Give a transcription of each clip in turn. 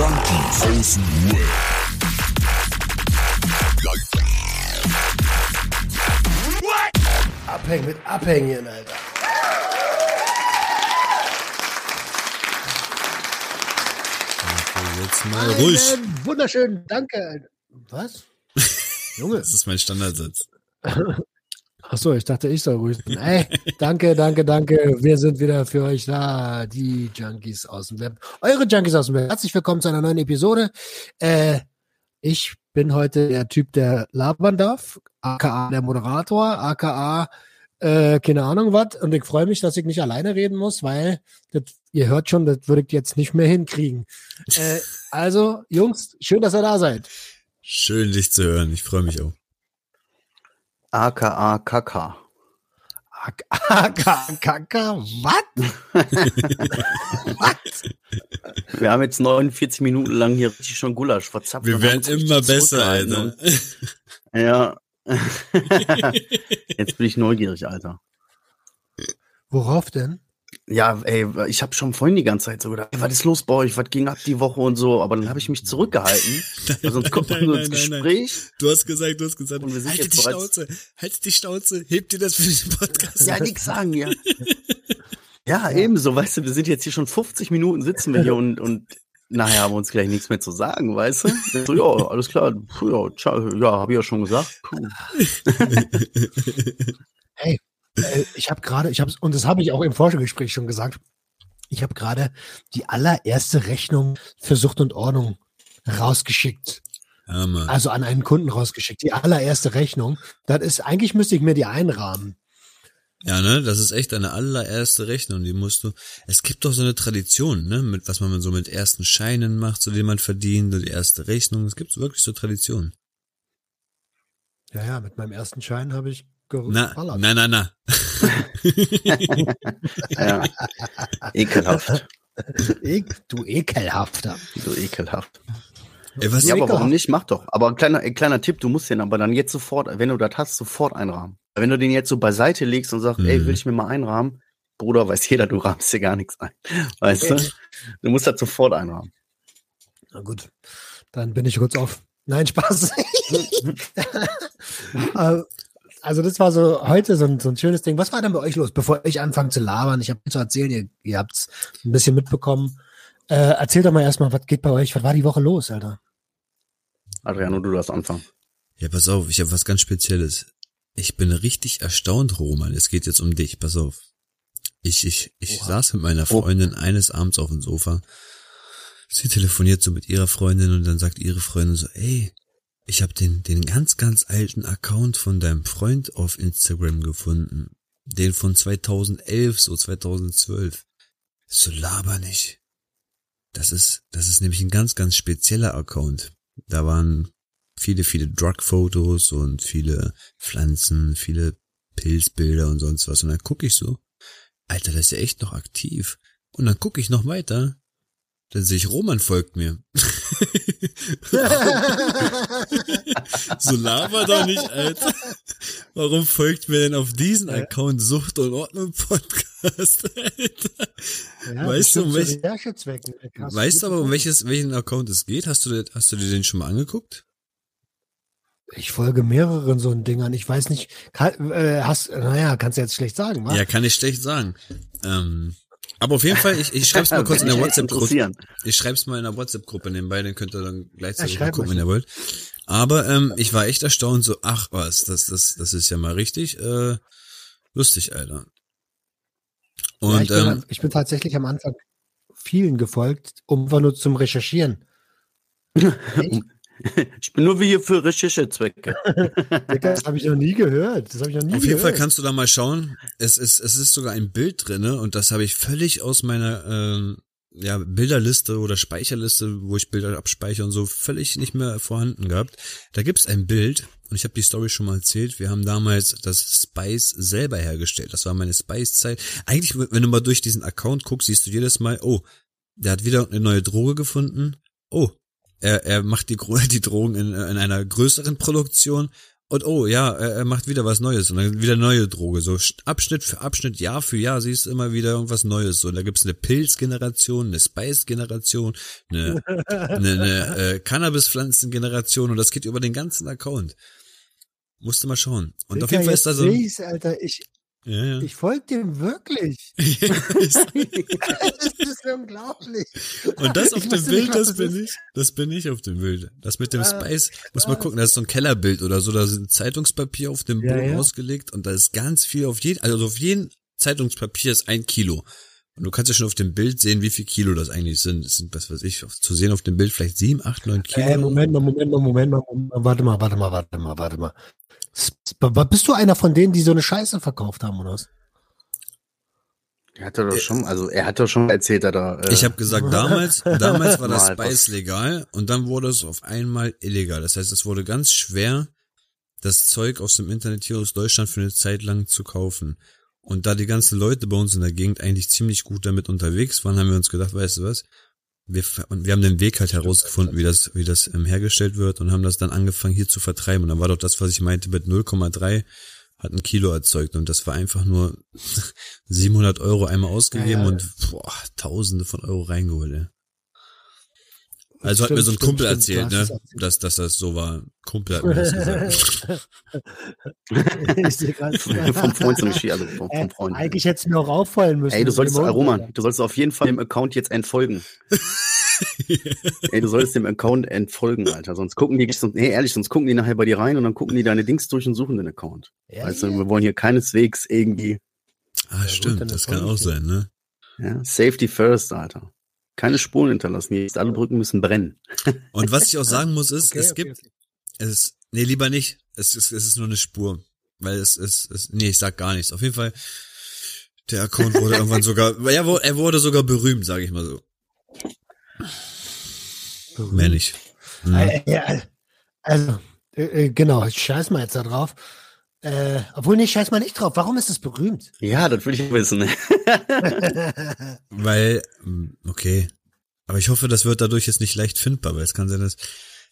Junkies aus dem Web. Abhängen mit Abhängen, Alter. Jetzt mal ruhig. Einen Wunderschön, danke. Alter. Was? Junge. Das ist mein Standardsatz. Ach so, ich dachte, ich soll sein. Ey, danke, danke, danke. Wir sind wieder für euch da, die Junkies aus dem Web. Eure Junkies aus dem Web. Herzlich willkommen zu einer neuen Episode. Äh, ich bin heute der Typ, der labern darf, aka der Moderator, aka äh, keine Ahnung was. Und ich freue mich, dass ich nicht alleine reden muss, weil das, ihr hört schon, das würde ich jetzt nicht mehr hinkriegen. Äh, also, Jungs, schön, dass ihr da seid. Schön, dich zu hören. Ich freue mich auch. AKA Kaka. Aka, Kaka, was? was? Wir haben jetzt 49 Minuten lang hier richtig schon Gulasch verzapft. Wir werden immer besser, Alter. Ja. jetzt bin ich neugierig, Alter. Worauf denn? Ja, ey, ich habe schon vorhin die ganze Zeit so gedacht, ey, was ist los bei euch? Was ging ab die Woche und so? Aber dann habe ich mich zurückgehalten. Weil sonst kommt man nur ins nein, nein. Gespräch. Du hast gesagt, du hast gesagt, Und wir sind halt die Schnauze, halt die Schnauze, heb dir das für den Podcast. Ja, nix sagen, ja. Ja, ebenso, weißt du, wir sind jetzt hier schon 50 Minuten sitzen wir hier und, und nachher haben wir uns gleich nichts mehr zu sagen, weißt du? So, ja, alles klar, puh, ja, ja, habe ich ja schon gesagt. Puh. Äh, ich habe gerade, ich habe und das habe ich auch im Forschungsgespräch schon gesagt. Ich habe gerade die allererste Rechnung für Sucht und Ordnung rausgeschickt. Ja. Also an einen Kunden rausgeschickt. Die allererste Rechnung. Das ist, eigentlich müsste ich mir die einrahmen. Ja, ne, das ist echt deine allererste Rechnung, die musst du. Es gibt doch so eine Tradition, ne, mit was man so mit ersten Scheinen macht, so den man verdient, die erste Rechnung. Es gibt wirklich so Traditionen. Ja, ja, mit meinem ersten Schein habe ich geballert. na, na, na. Ja. Ekelhaft. Ich, du ekelhafter. So ekelhaft. Ey, was? Ja, aber warum nicht? Mach doch. Aber ein kleiner, ein kleiner Tipp, du musst den aber dann jetzt sofort, wenn du das hast, sofort einrahmen. Wenn du den jetzt so beiseite legst und sagst, ey, Mhm. will ich mir mal einrahmen? Bruder, weiß jeder, du rahmst dir gar nichts ein. Weißt du? Du musst das sofort einrahmen. Na gut, dann bin ich kurz auf. Nein, Spaß. Äh, also das war so heute so ein, so ein schönes Ding. Was war denn bei euch los, bevor ich anfange zu labern? Ich habe zu erzählen, ihr, ihr habt's ein bisschen mitbekommen. Äh, erzähl doch mal erstmal, was geht bei euch? Was war die Woche los, Alter? Adriano, du darfst anfangen. Ja, pass auf, ich habe was ganz Spezielles. Ich bin richtig erstaunt, Roman. Es geht jetzt um dich, pass auf. Ich, ich, ich Oha. saß mit meiner Oh. Freundin eines Abends auf dem Sofa. Sie telefoniert so mit ihrer Freundin und dann sagt ihre Freundin so, ey, ich habe den, den ganz, ganz alten Account von deinem Freund auf Instagram gefunden. Den von 2011, so 2012. So laber nicht. Das ist, das ist nämlich ein ganz, ganz spezieller Account. Da waren viele, viele Drug-Fotos und viele Pflanzen, viele Pilzbilder und sonst was. Und dann gucke ich so, Alter, das ist ja echt noch aktiv. Und dann gucke ich noch weiter. Dann sehe ich, Roman folgt mir. so laber doch nicht, Alter. Warum folgt mir denn auf diesen Account Sucht und Ordnung Podcast, Alter? Ja, Weißt du, um bestimmt zu welch- Recherchezwecken. Hast Weißt du aber, um welches, welchen Account es geht? Hast du, dir- hast du dir den schon mal angeguckt? Ich folge mehreren so Dingern. Ich weiß nicht, kann, äh, hast, naja, kannst du jetzt schlecht sagen, wa? Ja, kann ich schlecht sagen. Ähm, aber auf jeden Fall, ich, ich schreib's mal kurz in der WhatsApp-Gruppe. Ich schreib's mal in der WhatsApp-Gruppe nebenbei, dann könnt ihr dann gleichzeitig Ja, gucken, wenn ihr wollt. Aber ähm, ich war echt erstaunt, so, ach was, das, das, das ist ja mal richtig äh, lustig, Alter. Ja, Und ich, bin, ähm, ich bin tatsächlich am Anfang vielen gefolgt, um nur zum Recherchieren. Ich bin nur wie hier für Recherchezwecke. Das habe ich noch nie gehört. Das habe ich noch nie Auf jeden gehört. Fall kannst du da mal schauen. Es ist, es ist sogar ein Bild drinne und das habe ich völlig aus meiner ähm, ja, Bilderliste oder Speicherliste, wo ich Bilder abspeichere und so, völlig nicht mehr vorhanden gehabt. Da gibt's ein Bild und ich habe die Story schon mal erzählt. Wir haben damals das Spice selber hergestellt. Das war meine Spice-Zeit. Eigentlich, wenn du mal durch diesen Account guckst, siehst du jedes Mal, oh, der hat wieder eine neue Droge gefunden. Oh, er, er macht die, die Drogen in, in einer größeren Produktion. Und oh ja, er, er macht wieder was Neues und dann wieder neue Droge. So Abschnitt für Abschnitt, Jahr für Jahr siehst du immer wieder irgendwas Neues. So, und da gibt's eine Pilzgeneration, eine Spice-Generation, eine, eine, eine äh, Cannabis-Pflanzen-Generation und das geht über den ganzen Account. Musste mal schauen. Und auf jeden Fall ist da so. Alter. Ich, Ja, ja. ich folge dem wirklich. das ist unglaublich. Und das auf Ich dem wusste nicht, Bild, was das bin ist. ich. Das bin ich auf dem Bild. Das mit dem Ah, Spice, muss man gucken, das ist so ein Kellerbild oder so, da sind Zeitungspapier auf dem Ja, Boden ausgelegt und da ist ganz viel auf jeden, also auf jeden Zeitungspapier ist ein Kilo. Und du kannst ja schon auf dem Bild sehen, wie viel Kilo das eigentlich sind. Das sind, was weiß ich, zu sehen auf dem Bild vielleicht sieben, acht, neun Kilo. Äh, Moment mal, Moment mal, Moment mal, Moment mal, warte mal, warte mal, warte mal, warte mal. Bist du einer von denen, die so eine Scheiße verkauft haben, oder was? Er hat doch schon, also er hat doch schon erzählt, dass er äh, Ich habe gesagt, damals, damals war das. Spice legal und dann wurde es auf einmal illegal. Das heißt, es wurde ganz schwer, das Zeug aus dem Internet hier aus Deutschland für eine Zeit lang zu kaufen. Und da die ganzen Leute bei uns in der Gegend eigentlich ziemlich gut damit unterwegs waren, haben wir uns gedacht, weißt du was? Wir, und wir haben den Weg halt herausgefunden, wie das, wie das ähm, hergestellt wird und haben das dann angefangen hier zu vertreiben. Und dann war doch das, was ich meinte, mit 0,3 hat ein Kilo erzeugt und das war einfach nur 700 Euro einmal ausgegeben Ja, ja. und boah, Tausende von Euro reingeholt. Ey. Also hat Stimmt, mir so ein stimmt, Kumpel stimmt, erzählt, du ne, es erzählt. dass, dass das so war. Kumpel hat mir das gesagt. ich sehe gerade. vom Freund zum Geschichte, also vom, Äh, vom Freund. Eigentlich hätte es mir auch auffallen müssen. Ey, du solltest, äh, Roman, du solltest auf jeden Fall dem Account jetzt entfolgen. Ey, du solltest dem Account entfolgen, Alter. Sonst gucken die, sonst, nee, ehrlich, sonst gucken die nachher bei dir rein und dann gucken die deine Dings durch und suchen den Account. Ja, Weißt du, ja. wir wollen hier keineswegs irgendwie, Ah, stimmt, das kann auch sein, ne? ja, Safety first, Alter. Keine Spuren hinterlassen. Jetzt alle Brücken müssen brennen. Und was ich auch sagen muss, ist, Okay, es okay, gibt, okay. es, nee, lieber nicht. Es ist, es ist nur eine Spur. Weil es ist, es, nee, ich sag gar nichts. Auf jeden Fall, der Account wurde irgendwann sogar, er wurde, er wurde sogar berühmt, sage ich mal so. Mehr nicht. Mhm. Äh, ja, also, äh, äh, genau, ich scheiß mal jetzt da drauf. Äh, obwohl, nee, scheiß mal nicht drauf. Warum ist es berühmt? Ja, das will ich wissen. Weil, okay. Aber ich hoffe, das wird dadurch jetzt nicht leicht findbar, weil es kann sein, dass,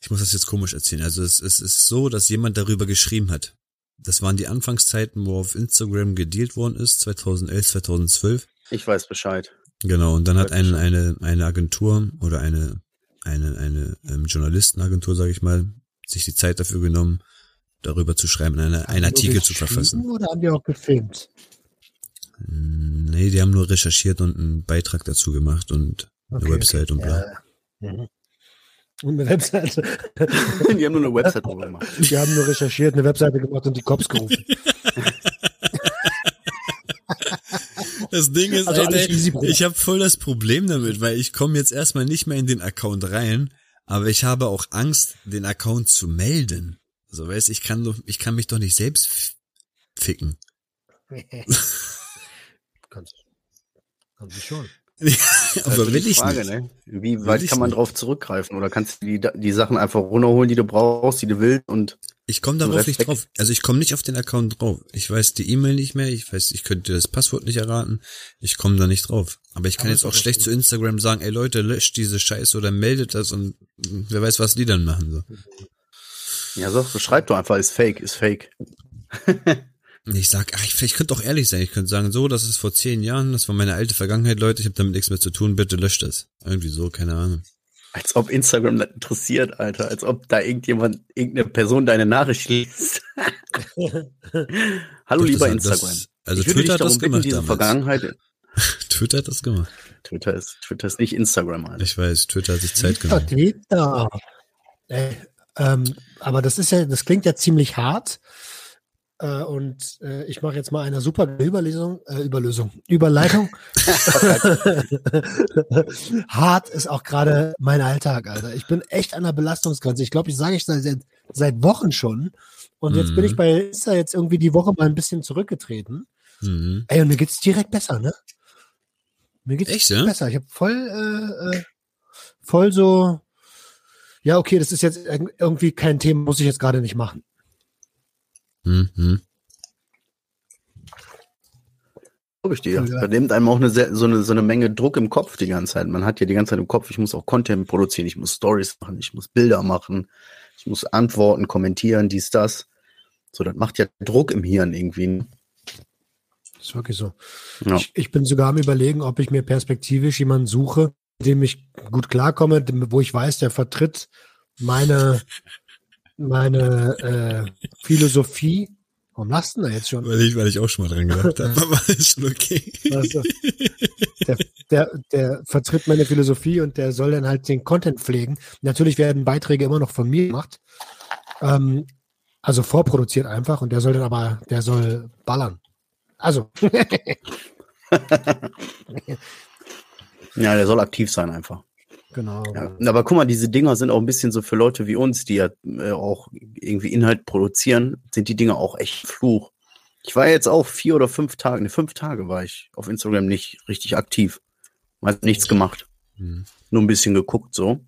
ich muss das jetzt komisch erzählen. Also es, es ist so, dass jemand darüber geschrieben hat. Das waren die Anfangszeiten, wo auf Instagram gedealt worden ist, 2011, 2012. Ich weiß Bescheid. Genau, und dann hat eine, eine, eine Agentur oder eine, eine, eine ähm, Journalistenagentur, sage ich mal, sich die Zeit dafür genommen, darüber zu schreiben, eine, einen Artikel zu verfassen. Oder haben die auch gefilmt? Nee, die haben nur recherchiert und einen Beitrag dazu gemacht und eine Okay, Website und bla. Ja. Mhm. Und eine Webseite. die haben nur eine Website drüber gemacht. Die haben nur recherchiert, eine Webseite gemacht und die Cops gerufen. Das Ding ist, Also Alter, ich habe voll das Problem damit, weil ich komme jetzt erstmal nicht mehr in den Account rein, aber ich habe auch Angst, den Account zu melden. So, weißt, ich kann doch, ich kann mich doch nicht selbst ficken. kannst, kannst du schon. aber Das will ich Frage, nicht. ne? Wie weit kann man nicht. drauf zurückgreifen? Oder kannst du die, die Sachen einfach runterholen, die du brauchst, die du willst und Ich komme darauf nicht weg. drauf. Also ich komme nicht auf den Account drauf. Ich weiß die E-Mail nicht mehr. Ich weiß, ich könnte das Passwort nicht erraten. Ich komme da nicht drauf. Aber ich kann Aber jetzt auch schlecht zu Instagram sagen, ey Leute, löscht diese Scheiße oder meldet das und wer weiß, was die dann machen. So. ja, so, beschreib doch einfach, ist fake, ist fake. Ich sag, ach, ich, ich könnte auch ehrlich sein. Ich könnte sagen, so, das ist vor zehn Jahren, das war meine alte Vergangenheit, Leute, ich habe damit nichts mehr zu tun, bitte löscht das. Irgendwie so, keine Ahnung. Als ob Instagram das interessiert, Alter. Als ob da irgendjemand, irgendeine Person deine Nachricht liest. Hallo, Doch, lieber Instagram. Das, also ich würde Twitter dich hat das bitten, gemacht. Vergangenheit. Twitter hat das gemacht. Twitter ist, Twitter ist nicht Instagram, Alter. Ich weiß, Twitter hat sich Zeit genommen. Twitter. Äh, ähm, aber das ist ja, das klingt ja ziemlich hart. Äh, und äh, ich mache jetzt mal eine super Überlesung, äh, Überlösung, Überleitung. hart ist auch gerade mein Alltag, Alter. Ich bin echt an der Belastungsgrenze. Ich glaube, ich sage ich seit, seit Wochen schon. Und jetzt bin Mhm. ich bei Insta jetzt irgendwie die Woche mal ein bisschen zurückgetreten. Mhm. Ey, und mir geht's direkt besser, ne? Mir geht's Echt, ja? besser. Ich habe voll, äh, äh, voll so, ja, okay, das ist jetzt irg- irgendwie kein Thema, muss ich jetzt gerade nicht machen. Mhm. Glaube ich dir. Ja. Da nimmt einem auch eine, sehr- so, eine, so eine Menge Druck im Kopf die ganze Zeit. Man hat ja die ganze Zeit im Kopf, ich muss auch Content produzieren, ich muss Stories machen, ich muss Bilder machen, ich muss antworten, kommentieren, dies, das. So, das macht ja Druck im Hirn irgendwie. ist wirklich so. Ja. Ich, ich bin sogar am überlegen, ob ich mir perspektivisch jemanden suche, mit dem ich gut klarkomme, dem- wo ich weiß, der vertritt meine, meine äh, Philosophie. Warum lachst du denn da jetzt schon? Weil ich, weil ich auch schon mal dran gedacht habe, aber ist schon okay. Also, der, der, der vertritt meine Philosophie und der soll dann halt den Content pflegen. Natürlich werden Beiträge immer noch von mir gemacht. Ähm, also vorproduziert einfach und der soll dann aber, der soll ballern. Also, ja, der soll aktiv sein einfach. Genau. Ja, aber guck mal, diese Dinger sind auch ein bisschen so für Leute wie uns, die ja äh, auch irgendwie Inhalt produzieren, sind die Dinger auch echt Fluch. Ich war jetzt auch vier oder fünf Tage, ne, fünf Tage war ich auf Instagram nicht richtig aktiv. Hat nichts gemacht. Hm. Nur ein bisschen geguckt so.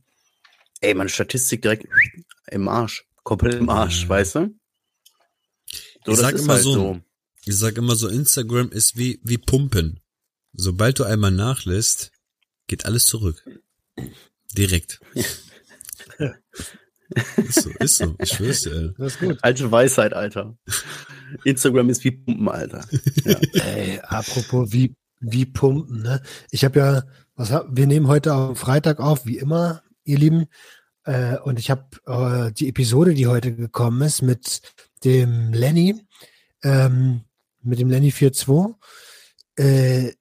Ey, meine Statistik direkt im Arsch. Komplett im Arsch, Ja. weißt du? So, Ich sag immer halt so. Ich sag immer so, Instagram ist wie, wie Pumpen. Sobald du einmal nachlässt, geht alles zurück. Direkt. ist so, ist so. Ich schwör's dir, ey. Das ist gut. Alte Weisheit, Alter. Instagram ist wie Pumpen, Alter. Ey, apropos wie, wie pumpen, ne? Ich habe ja, was hab, wir nehmen heute am Freitag auf, wie immer, ihr Lieben. Äh, und ich habe äh, die Episode, die heute gekommen ist, mit dem Lenny, ähm, mit dem Lenny 4.2. Äh,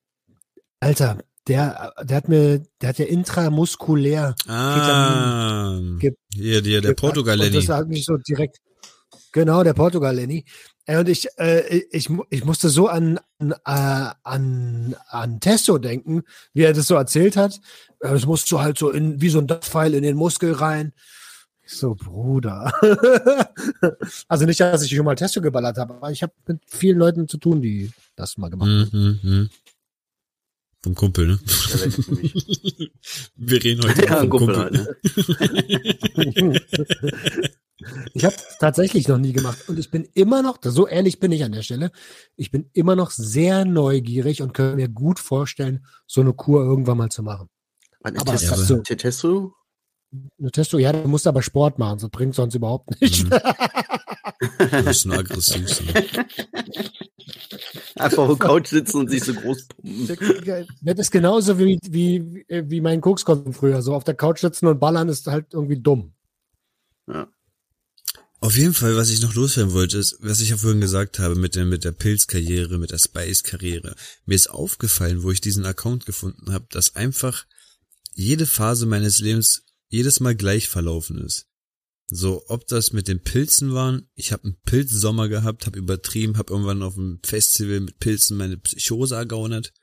Alter, der, der hat mir, der hat ja intramuskulär Ah, Ge- hier, hier, der gepackt Portugal Und Lenny. das hat mich so direkt. Genau, der Portugal Lenny. Äh, Und ich, äh, ich, ich musste so an, an, äh, an, an Testo denken, wie er das so erzählt hat. Äh, Es musst du halt so in, wie so ein Pfeil in den Muskel rein. Ich So, Bruder. also nicht, dass ich schon mal Testo geballert habe, aber ich habe mit vielen Leuten zu tun, die das mal gemacht haben. Mhm, mhm. Vom Kumpel, ne? Wir reden heute Ja, vom Kumpel Kumpel. halt, ne? Ich habe tatsächlich noch nie gemacht und ich bin immer noch, so ehrlich bin ich an der Stelle, ich bin immer noch sehr neugierig und kann mir gut vorstellen, so eine Kur irgendwann mal zu machen. Was, Aber Testo- das so- Testo? Eine Testo, ja, du musst aber Sport machen, das bringt sonst überhaupt nicht. Mhm. Du bist nur aggressiv. Einfach auf der Couch sitzen und sich so groß pumpen. Das ist genauso wie, wie, wie mein Kokskonsum früher. So auf der Couch sitzen und ballern ist halt irgendwie dumm. Auf jeden Fall, was ich noch loswerden wollte, ist, was ich ja vorhin gesagt habe mit der, mit der Pilzkarriere, mit der Spice-Karriere. Mir ist aufgefallen, wo ich diesen Account gefunden habe, dass einfach jede Phase meines Lebens jedes Mal gleich verlaufen ist. So, ob das mit den Pilzen waren, ich habe einen Pilzsommer gehabt, habe übertrieben, habe irgendwann auf einem Festival mit Pilzen meine Psychose ergaunert.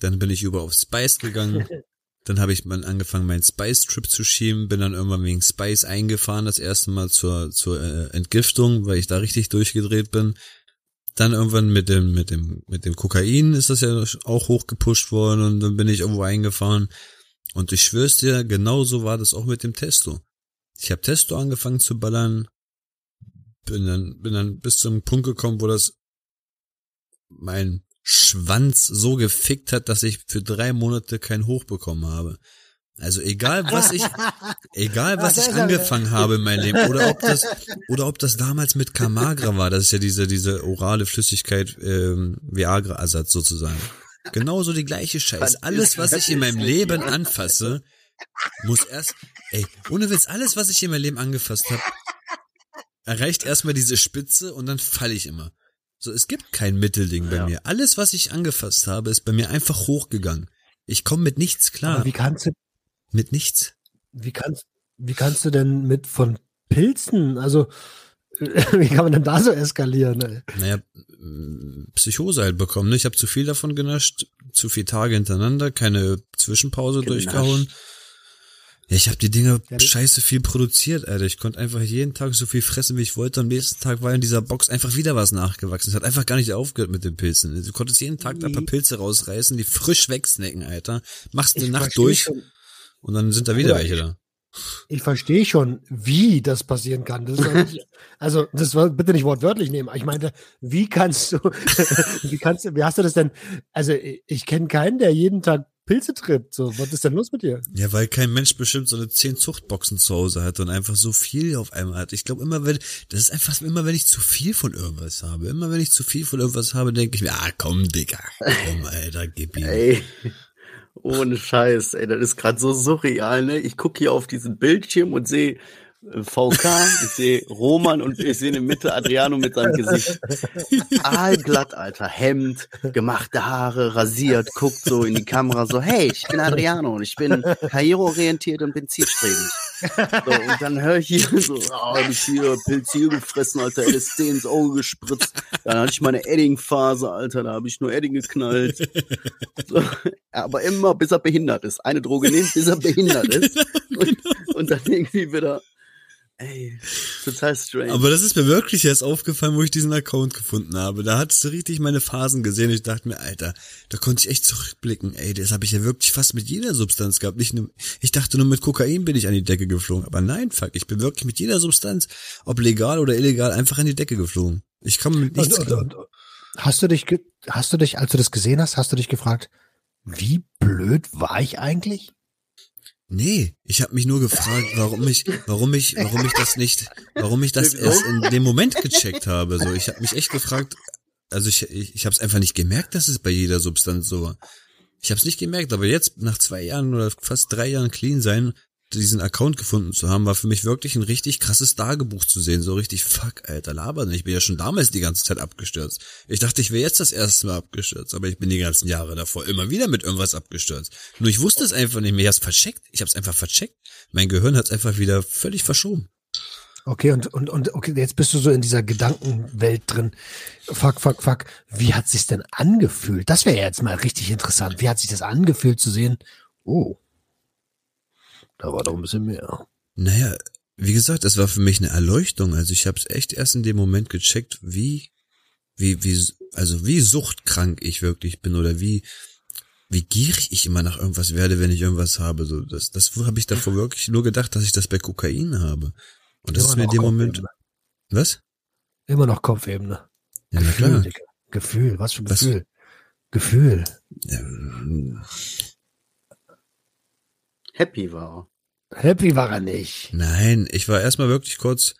Dann bin ich über auf Spice gegangen. Dann habe ich mal angefangen, meinen Spice-Trip zu schieben, bin dann irgendwann wegen Spice eingefahren, das erste Mal zur, zur äh, Entgiftung, weil ich da richtig durchgedreht bin. Dann irgendwann mit dem, mit dem, mit dem Kokain ist das ja auch hochgepusht worden und dann bin ich irgendwo eingefahren. Und ich schwör's dir, genauso war das auch mit dem Testo. Ich habe Testo angefangen zu ballern, bin dann, bin dann bis zum Punkt gekommen, wo das mein Schwanz so gefickt hat, dass ich für drei Monate kein Hoch bekommen habe. Also egal was ich, egal was ich angefangen habe in meinem Leben oder ob das oder ob das damals mit Camagra war, das ist ja diese diese orale Flüssigkeit ähm, Viagra Ersatz sozusagen. Genauso die gleiche Scheiß. Alles was ich in meinem Leben anfasse, muss erst ey, ohne Witz, alles was ich in meinem Leben angefasst habe, erreicht erstmal diese Spitze und dann falle ich immer. So, es gibt kein Mittelding bei Ja. mir. Alles, was ich angefasst habe, ist bei mir einfach hochgegangen. Ich komme mit nichts klar. Aber wie kannst du, Mit nichts. wie kannst, wie kannst du denn mit von Pilzen, also wie kann man denn da so eskalieren? Ey? Naja, m, Psychose halt bekommen. Ne? Ich habe zu viel davon genascht, zu viele Tage hintereinander, keine Zwischenpause Genascht. durchgehauen. Ja, ich habe die Dinger Ja, scheiße viel produziert, Alter. Ich konnte einfach jeden Tag so viel fressen, wie ich wollte. Am nächsten Tag war in dieser Box einfach wieder was nachgewachsen. Es hat einfach gar nicht aufgehört mit den Pilzen. Du konntest jeden Tag ein paar Nee. Pilze rausreißen, die frisch wegsnacken, Alter. Machst eine Nacht durch schon- und dann sind da wieder welche da. Ich verstehe schon, wie das passieren kann. Das nicht, also, das war bitte nicht wortwörtlich nehmen. Ich meinte, wie kannst du, wie kannst du, wie hast du das denn? Also, ich, ich kenne keinen, der jeden Tag Pilze trippt. So, was ist denn los mit dir? Ja, weil kein Mensch bestimmt so eine zehn Zuchtboxen zu Hause hat und einfach so viel auf einmal hat. Ich glaube immer, wenn, das ist einfach immer, wenn ich zu viel von irgendwas habe. Immer wenn ich zu viel von irgendwas habe, denke ich mir, ah, komm, Digga, komm, Alter, gib ihm. Ey, ohne Scheiß, ey, das ist gerade so surreal, ne? Ich gucke hier auf diesen Bildschirm und sehe VK, ich sehe Roman und ich sehe in der Mitte Adriano mit seinem Gesicht. Aalglatt, Alter. Hemd, gemachte Haare, rasiert, guckt so in die Kamera so, hey, ich bin Adriano und ich bin karriereorientiert und bin zielstrebig. So, und dann höre ich hier so, oh, hab ich hier Pilz hier gefressen, Alter, LSD ins Auge gespritzt. Dann hatte ich meine Edding-Phase, Alter, da habe ich nur Edding geknallt. So, aber immer bis er behindert ist. Eine Droge nehmen, bis er behindert ist. Und, und dann irgendwie wieder Ey, total strange. Aber das ist mir wirklich erst aufgefallen, wo ich diesen Account gefunden habe. Da hattest du richtig meine Phasen gesehen. Ich dachte mir, Alter, da konnte ich echt zurückblicken. Ey, das habe ich ja wirklich fast mit jeder Substanz gehabt. Nicht nur, ich dachte nur mit Kokain bin ich an die Decke geflogen. Aber nein, fuck, ich bin wirklich mit jeder Substanz, ob legal oder illegal, einfach an die Decke geflogen. Ich komme mit nichts und, und, und, Hast du dich, hast du dich, als du das gesehen hast, hast du dich gefragt, wie blöd war ich eigentlich? Nee, ich habe mich nur gefragt, warum ich, warum ich, warum ich das nicht, warum ich das erst in dem Moment gecheckt habe. So, ich habe mich echt gefragt, also ich, ich, ich habe es einfach nicht gemerkt, dass es bei jeder Substanz so war. Ich habe es nicht gemerkt, aber jetzt nach zwei Jahren oder fast drei Jahren clean sein, diesen Account gefunden zu haben, war für mich wirklich ein richtig krasses Tagebuch zu sehen. So richtig, fuck, Alter, laber. Ich bin ja schon damals die ganze Zeit abgestürzt. Ich dachte, ich wäre jetzt das erste Mal abgestürzt, aber ich bin die ganzen Jahre davor immer wieder mit irgendwas abgestürzt. Nur ich wusste es einfach nicht mehr. Ich hab's vercheckt. Ich hab's einfach vercheckt. Mein Gehirn hat's einfach wieder völlig verschoben. Okay, und, und, und okay, jetzt bist du so in dieser Gedankenwelt drin. Fuck, fuck, fuck. Wie hat sich's denn angefühlt? Das wäre jetzt mal richtig interessant. Wie hat sich das angefühlt zu sehen? Oh, da war doch ein bisschen mehr. Naja, wie gesagt, das war für mich eine Erleuchtung. Also ich habe es echt erst in dem Moment gecheckt, wie, wie, wie, also wie suchtkrank ich wirklich bin oder wie, wie gierig ich immer nach irgendwas werde, wenn ich irgendwas habe. So, das, das habe ich davor wirklich nur gedacht, dass ich das bei Kokain habe. Und das immer ist mir in dem Moment. Was? Immer noch Kopfebene. Ja, na klar. Gefühl, Gefühl, was für ein Gefühl? Was? Gefühl. Ja, Happy war er. Happy war er nicht. Nein, ich war erstmal wirklich kurz,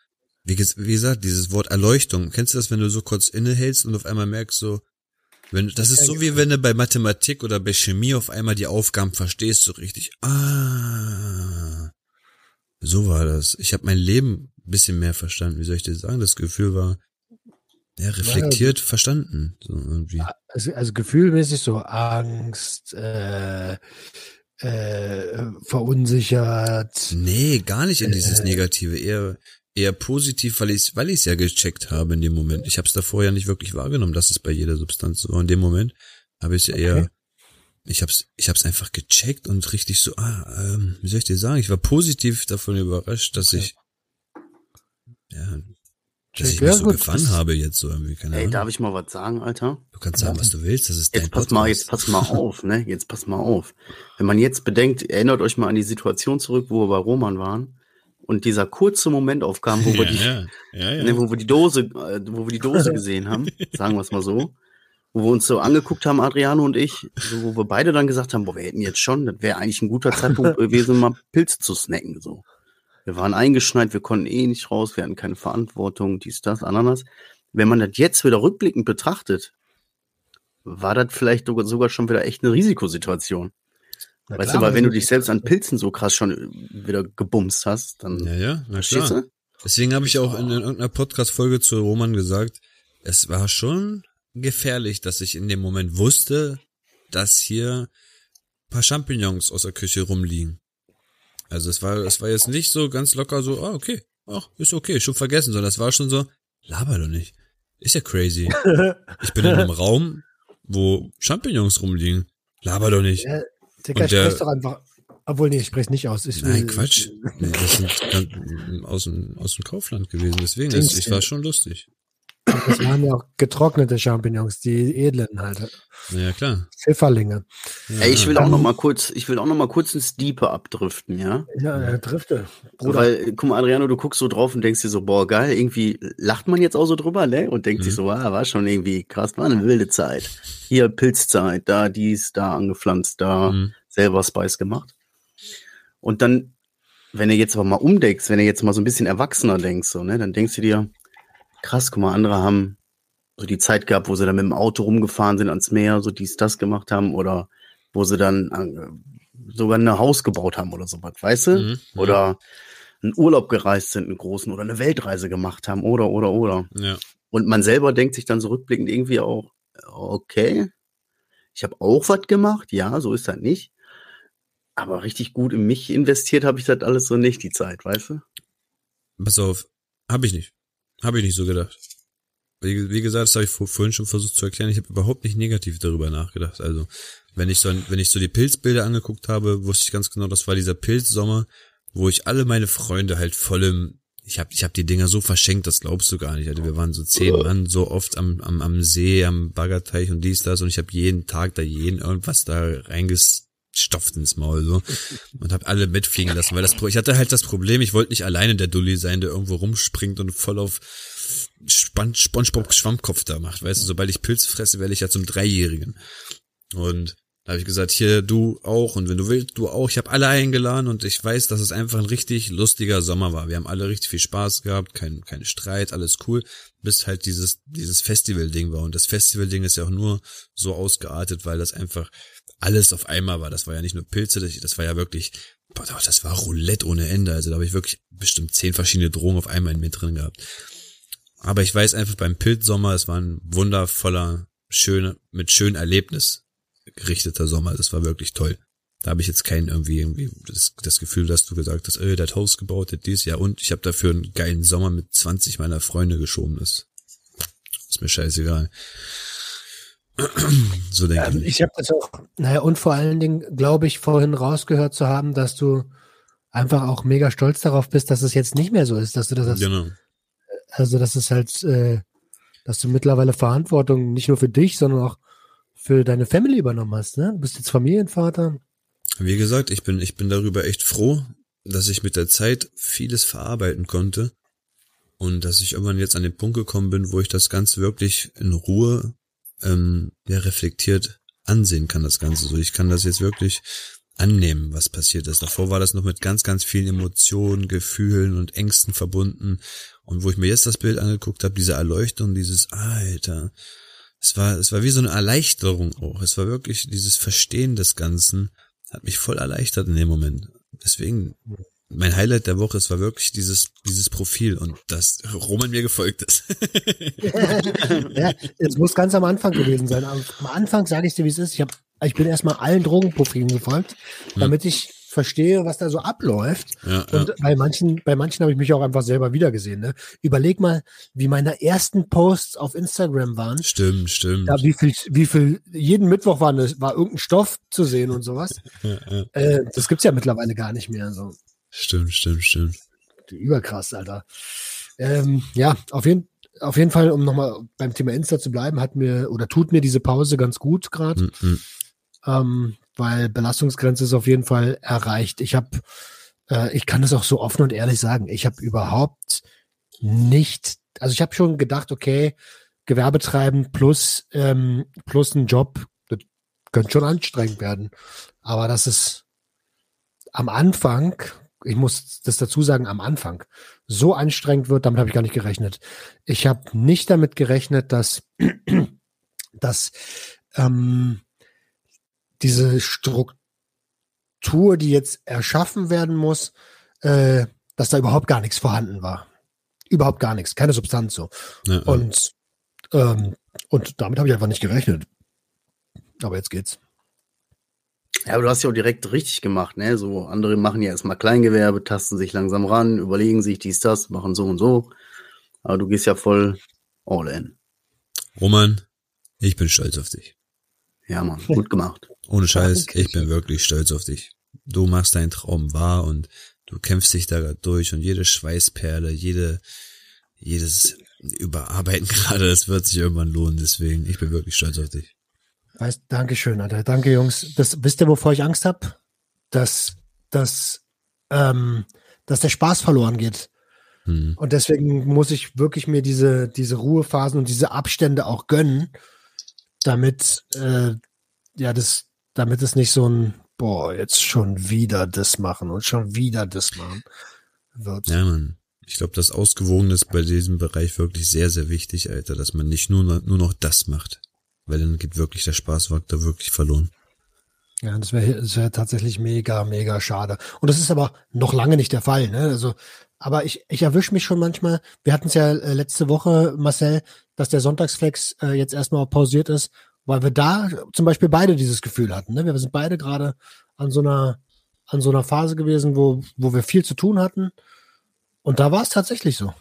wie, wie gesagt, dieses Wort Erleuchtung. Kennst du das, wenn du so kurz innehältst und auf einmal merkst so, wenn, das ist so wie wenn du bei Mathematik oder bei Chemie auf einmal die Aufgaben verstehst, so richtig. Ah, so war das. Ich habe mein Leben ein bisschen mehr verstanden. Wie soll ich dir sagen? Das Gefühl war ja, reflektiert ja, verstanden. So irgendwie. Also, also gefühlmäßig so Angst, äh, äh, verunsichert. Nee, gar nicht in dieses äh, Negative, eher eher positiv, weil ich weil ich ja gecheckt habe in dem Moment. Ich habe es davor ja nicht wirklich wahrgenommen, dass es bei jeder Substanz so war. In dem Moment habe ich es ja okay. eher ich hab's ich hab's einfach gecheckt und richtig so ah ähm, wie soll ich dir sagen, ich war positiv davon überrascht, dass okay. ich ja dass ich mich so gefangen habe jetzt so irgendwie, keine Ey, darf ich mal was sagen, Alter? Du kannst sagen, was du willst, das ist dein Jetzt pass Podcast. mal, jetzt pass mal auf, ne? Jetzt pass mal auf. Wenn man jetzt bedenkt, erinnert euch mal an die Situation zurück, wo wir bei Roman waren und dieser kurze Moment aufkam, wo wir die, ja, ja, ja. Ne, wo wir die Dose, äh, wo wir die Dose gesehen haben, sagen wir es mal so, wo wir uns so angeguckt haben, Adriano und ich, so, wo wir beide dann gesagt haben, boah, wir hätten jetzt schon, das wäre eigentlich ein guter Zeitpunkt gewesen, mal Pilze zu snacken, so. Wir waren eingeschneit, wir konnten eh nicht raus, wir hatten keine Verantwortung, dies, das, Ananas. Wenn man das jetzt wieder rückblickend betrachtet, war das vielleicht sogar schon wieder echt eine Risikosituation. Na weißt klar, du, weil wenn du dich selbst an Pilzen so krass schon wieder gebumst hast, dann ja, ja, na klar. Du? Deswegen habe ich auch in, in irgendeiner Podcast-Folge zu Roman gesagt, es war schon gefährlich, dass ich in dem Moment wusste, dass hier paar Champignons aus der Küche rumliegen. Also es war, es war jetzt nicht so ganz locker so, ah, okay, ach, ist okay, schon vergessen, sondern es war schon so, laber doch nicht. Ist ja crazy. Ich bin in einem Raum, wo Champignons rumliegen. Laber doch nicht. Ja, Digga, ich sprech's doch einfach. Obwohl, nee, ich spreche nicht aus. Ich Nein, Quatsch. Nee, das sind aus dem, aus dem Kaufland gewesen, deswegen, das, ich war schon lustig. Das waren ja auch getrocknete Champignons, die edlen halt. Ja, klar. Pfifferlinge. Ja. Ey, ich will auch noch mal kurz, ich will auch noch mal kurz ins Diepe abdriften, ja? Ja, ja drifte. Bruder. Weil, guck mal, Adriano, du guckst so drauf und denkst dir so, boah, geil, irgendwie lacht man jetzt auch so drüber, ne? Und denkt mhm. sich so, ah, war schon irgendwie krass, war eine wilde Zeit. Hier Pilzzeit, da dies, da angepflanzt, da mhm. selber Spice gemacht. Und dann, wenn du jetzt aber mal umdenkst, wenn du jetzt mal so ein bisschen erwachsener denkst, so, ne, dann denkst du dir, krass, guck mal, andere haben so die Zeit gehabt, wo sie dann mit dem Auto rumgefahren sind ans Meer, so dies, das gemacht haben oder wo sie dann äh, sogar ein Haus gebaut haben oder sowas, weißt du? Mhm. Oder einen Urlaub gereist sind, einen großen oder eine Weltreise gemacht haben oder, oder, oder. Ja. Und man selber denkt sich dann so rückblickend irgendwie auch, okay, ich habe auch was gemacht, ja, so ist das nicht. Aber richtig gut in mich investiert habe ich das alles so nicht, die Zeit, weißt du? Pass auf, habe ich nicht. Habe ich nicht so gedacht. Wie, wie gesagt, das habe ich vor, vorhin schon versucht zu erklären. Ich habe überhaupt nicht negativ darüber nachgedacht. Also, wenn ich so, wenn ich so die Pilzbilder angeguckt habe, wusste ich ganz genau, das war dieser Pilzsommer, wo ich alle meine Freunde halt voll im, ich habe ich hab die Dinger so verschenkt, das glaubst du gar nicht. Also wir waren so zehn Mann so oft am, am, am See, am Baggerteich und dies, das und ich habe jeden Tag da jeden irgendwas da reingestopft ins Maul so und habe alle mitfliegen lassen, weil das ich hatte halt das Problem, ich wollte nicht alleine der Dulli sein, der irgendwo rumspringt und voll auf Span Spongebob Schwammkopf da macht, weißt du, sobald ich Pilze fresse, werde ich ja zum Dreijährigen. Und da habe ich gesagt, hier du auch und wenn du willst, du auch. Ich habe alle eingeladen und ich weiß, dass es einfach ein richtig lustiger Sommer war. Wir haben alle richtig viel Spaß gehabt, kein, kein Streit, alles cool, bis halt dieses dieses Festival-Ding war. Und das Festival-Ding ist ja auch nur so ausgeartet, weil das einfach alles auf einmal war. Das war ja nicht nur Pilze, das, das war ja wirklich, boah, das war Roulette ohne Ende. Also da habe ich wirklich bestimmt zehn verschiedene Drogen auf einmal in mir drin gehabt. Aber ich weiß einfach beim Pilzsommer, es war ein wundervoller, schöner, mit schönem Erlebnis gerichteter Sommer. Das war wirklich toll. Da habe ich jetzt kein irgendwie irgendwie das, das Gefühl, dass du gesagt hast, äh, der hat Haus gebaut, der dies Jahr und ich habe dafür einen geilen Sommer mit 20 meiner Freunde geschoben. Das ist mir scheißegal. so denke Also ich. ich habe das auch, naja, und vor allen Dingen glaube ich, vorhin rausgehört zu haben, dass du einfach auch mega stolz darauf bist, dass es jetzt nicht mehr so ist, dass du das, Genau. also dass es halt, äh, dass du mittlerweile Verantwortung nicht nur für dich, sondern auch für deine Family übernommen hast, ne? Du bist jetzt Familienvater. Wie gesagt, ich bin, ich bin darüber echt froh, dass ich mit der Zeit vieles verarbeiten konnte und dass ich irgendwann jetzt an den Punkt gekommen bin, wo ich das Ganze wirklich in Ruhe ähm, ja, reflektiert ansehen kann, das Ganze. So, ich kann das jetzt wirklich annehmen, was passiert ist. Davor war das noch mit ganz, ganz vielen Emotionen, Gefühlen und Ängsten verbunden. Und wo ich mir jetzt das Bild angeguckt habe, diese Erleuchtung, dieses Alter, es war, es war wie so eine Erleichterung auch. Es war wirklich dieses Verstehen des Ganzen, hat mich voll erleichtert in dem Moment. Deswegen, mein Highlight der Woche, es war wirklich dieses, dieses Profil und das Roman mir gefolgt ist. ja, es muss ganz am Anfang gewesen sein. Am Anfang sage ich dir, wie es ist. Ich, hab, ich bin erstmal allen Drogenprofilen gefolgt, damit ich verstehe, was da so abläuft. ja, ja. Und bei manchen, bei manchen habe ich mich auch einfach selber wiedergesehen. Ne? Überleg mal, wie meine ersten Posts auf Instagram waren. Stimmt, stimmt. Ja, wie viel, wie viel, jeden Mittwoch war, eine, war irgendein Stoff zu sehen und sowas. Ja, ja. Äh, das gibt's ja mittlerweile gar nicht mehr. So Stimmt, stimmt, stimmt. überkrass, Alter. Ähm, ja, auf jeden, auf jeden Fall, um nochmal beim Thema Insta zu bleiben, hat mir oder tut mir diese Pause ganz gut gerade, Mm, mm. ähm, weil Belastungsgrenze ist auf jeden Fall erreicht. Ich habe, äh, ich kann das auch so offen und ehrlich sagen, ich habe überhaupt nicht, also ich habe schon gedacht, okay, Gewerbe treiben plus ähm, plus ein Job, das könnte schon anstrengend werden, aber das ist am Anfang, ich muss das dazu sagen, am Anfang so anstrengend wird, damit habe ich gar nicht gerechnet. Ich habe nicht damit gerechnet, dass, dass ähm, diese Struktur, die jetzt erschaffen werden muss, äh, dass da überhaupt gar nichts vorhanden war. Überhaupt gar nichts, keine Substanz so. Ja. Und, ähm, und damit habe ich einfach nicht gerechnet. Aber jetzt geht's. Ja, aber du hast ja auch direkt richtig gemacht, ne? So, andere machen ja erstmal Kleingewerbe, tasten sich langsam ran, überlegen sich dies, das, machen so und so. Aber du gehst ja voll all in. Roman, ich bin stolz auf dich. Ja, Mann, gut gemacht. Ohne Scheiß, ich bin wirklich stolz auf dich. Du machst deinen Traum wahr und du kämpfst dich da durch und jede Schweißperle, jede, jedes Überarbeiten gerade, das wird sich irgendwann lohnen. Deswegen, ich bin wirklich stolz auf dich. Weißt, Dankeschön, Alter. Danke, Jungs. Das, wisst ihr, wovor ich Angst habe? Dass, dass, ähm, dass der Spaß verloren geht. Hm. Und deswegen muss ich wirklich mir diese, diese Ruhephasen und diese Abstände auch gönnen, damit, äh, ja, das, damit es nicht so ein boah, jetzt schon wieder das machen und schon wieder das machen wird. Ja, Mann. Ich glaube, das Ausgewogene ist bei diesem Bereich wirklich sehr, sehr wichtig, Alter, dass man nicht nur, nur noch das macht. Weil dann geht wirklich der Spaßfaktor wirklich verloren. Ja, das wäre wär tatsächlich mega, mega schade. Und das ist aber noch lange nicht der Fall. Ne? Also, aber ich, ich erwische mich schon manchmal. Wir hatten es ja äh, letzte Woche, Marcel, dass der Sonntagsflex äh, jetzt erstmal pausiert ist, weil wir da zum Beispiel beide dieses Gefühl hatten. Ne? Wir sind beide gerade an so einer an so einer Phase gewesen, wo, wo wir viel zu tun hatten. Und da war es tatsächlich so.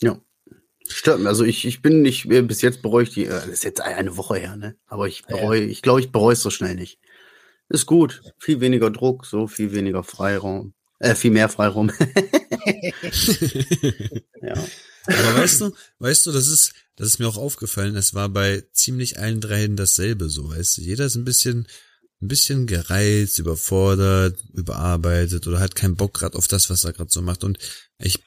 Ja. Stört mir. Also ich, ich bin nicht, äh, bis jetzt bereue ich die, äh, das ist jetzt eine Woche her, ne? Aber ich bereue, ich glaube, ich bereue es so schnell nicht. Ist gut. Viel weniger Druck, so viel weniger Freiraum. Äh, viel mehr Freiraum. ja. Aber weißt du, weißt du, das ist, das ist mir auch aufgefallen, es war bei ziemlich allen dreien dasselbe so, weißt du. Jeder ist ein bisschen, ein bisschen gereizt, überfordert, überarbeitet oder hat keinen Bock gerade auf das, was er gerade so macht. Und ich,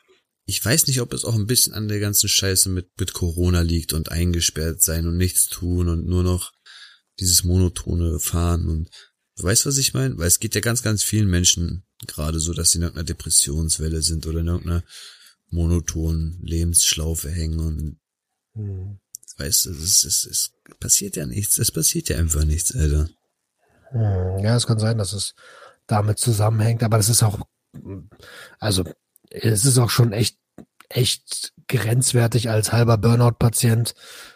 ich weiß nicht, ob es auch ein bisschen an der ganzen Scheiße mit, mit Corona liegt und eingesperrt sein und nichts tun und nur noch dieses monotone Fahren und du weißt, was ich meine? Weil es geht ja ganz, ganz vielen Menschen gerade so, dass sie in irgendeiner Depressionswelle sind oder in irgendeiner monotonen Lebensschlaufe hängen und Hm. weißt du, es, es, es passiert ja nichts, es passiert ja einfach nichts, Alter. Hm, Ja, es kann sein, dass es damit zusammenhängt, aber das ist auch, also es ist auch schon echt, echt grenzwertig als halber Burnout-Patient,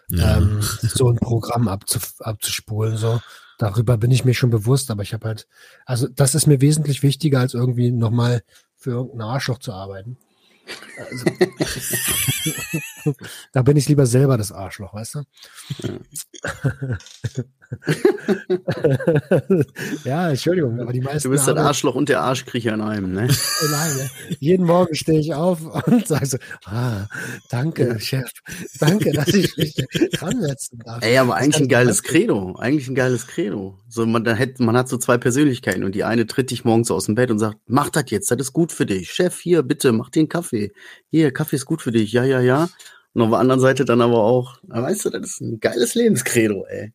Ja. ähm, so ein Programm abzu, abzuspulen. So, darüber bin ich mir schon bewusst, aber ich habe halt, also das ist mir wesentlich wichtiger, als irgendwie nochmal für irgendeinen Arschloch zu arbeiten. Also, da bin ich lieber selber das Arschloch, weißt du? ja, Entschuldigung, aber die meisten. Du bist das Arschloch und der Arschkriecher in einem, ne? Oh Nein, ne? jeden Morgen stehe ich auf und sage so, ah, danke, Chef, danke, dass ich mich dran setzen darf. Ey, aber Das eigentlich ein geiles Credo. Eigentlich ein geiles Credo. So, man, da hätte, man hat so zwei Persönlichkeiten und die eine tritt dich morgens aus dem Bett und sagt, mach das jetzt, das ist gut für dich. Chef, hier, bitte, mach den Kaffee. Hier, Kaffee ist gut für dich. Ja, ja, ja. Und auf der anderen Seite dann aber auch, na, weißt du, das ist ein geiles Lebenskredo, ey.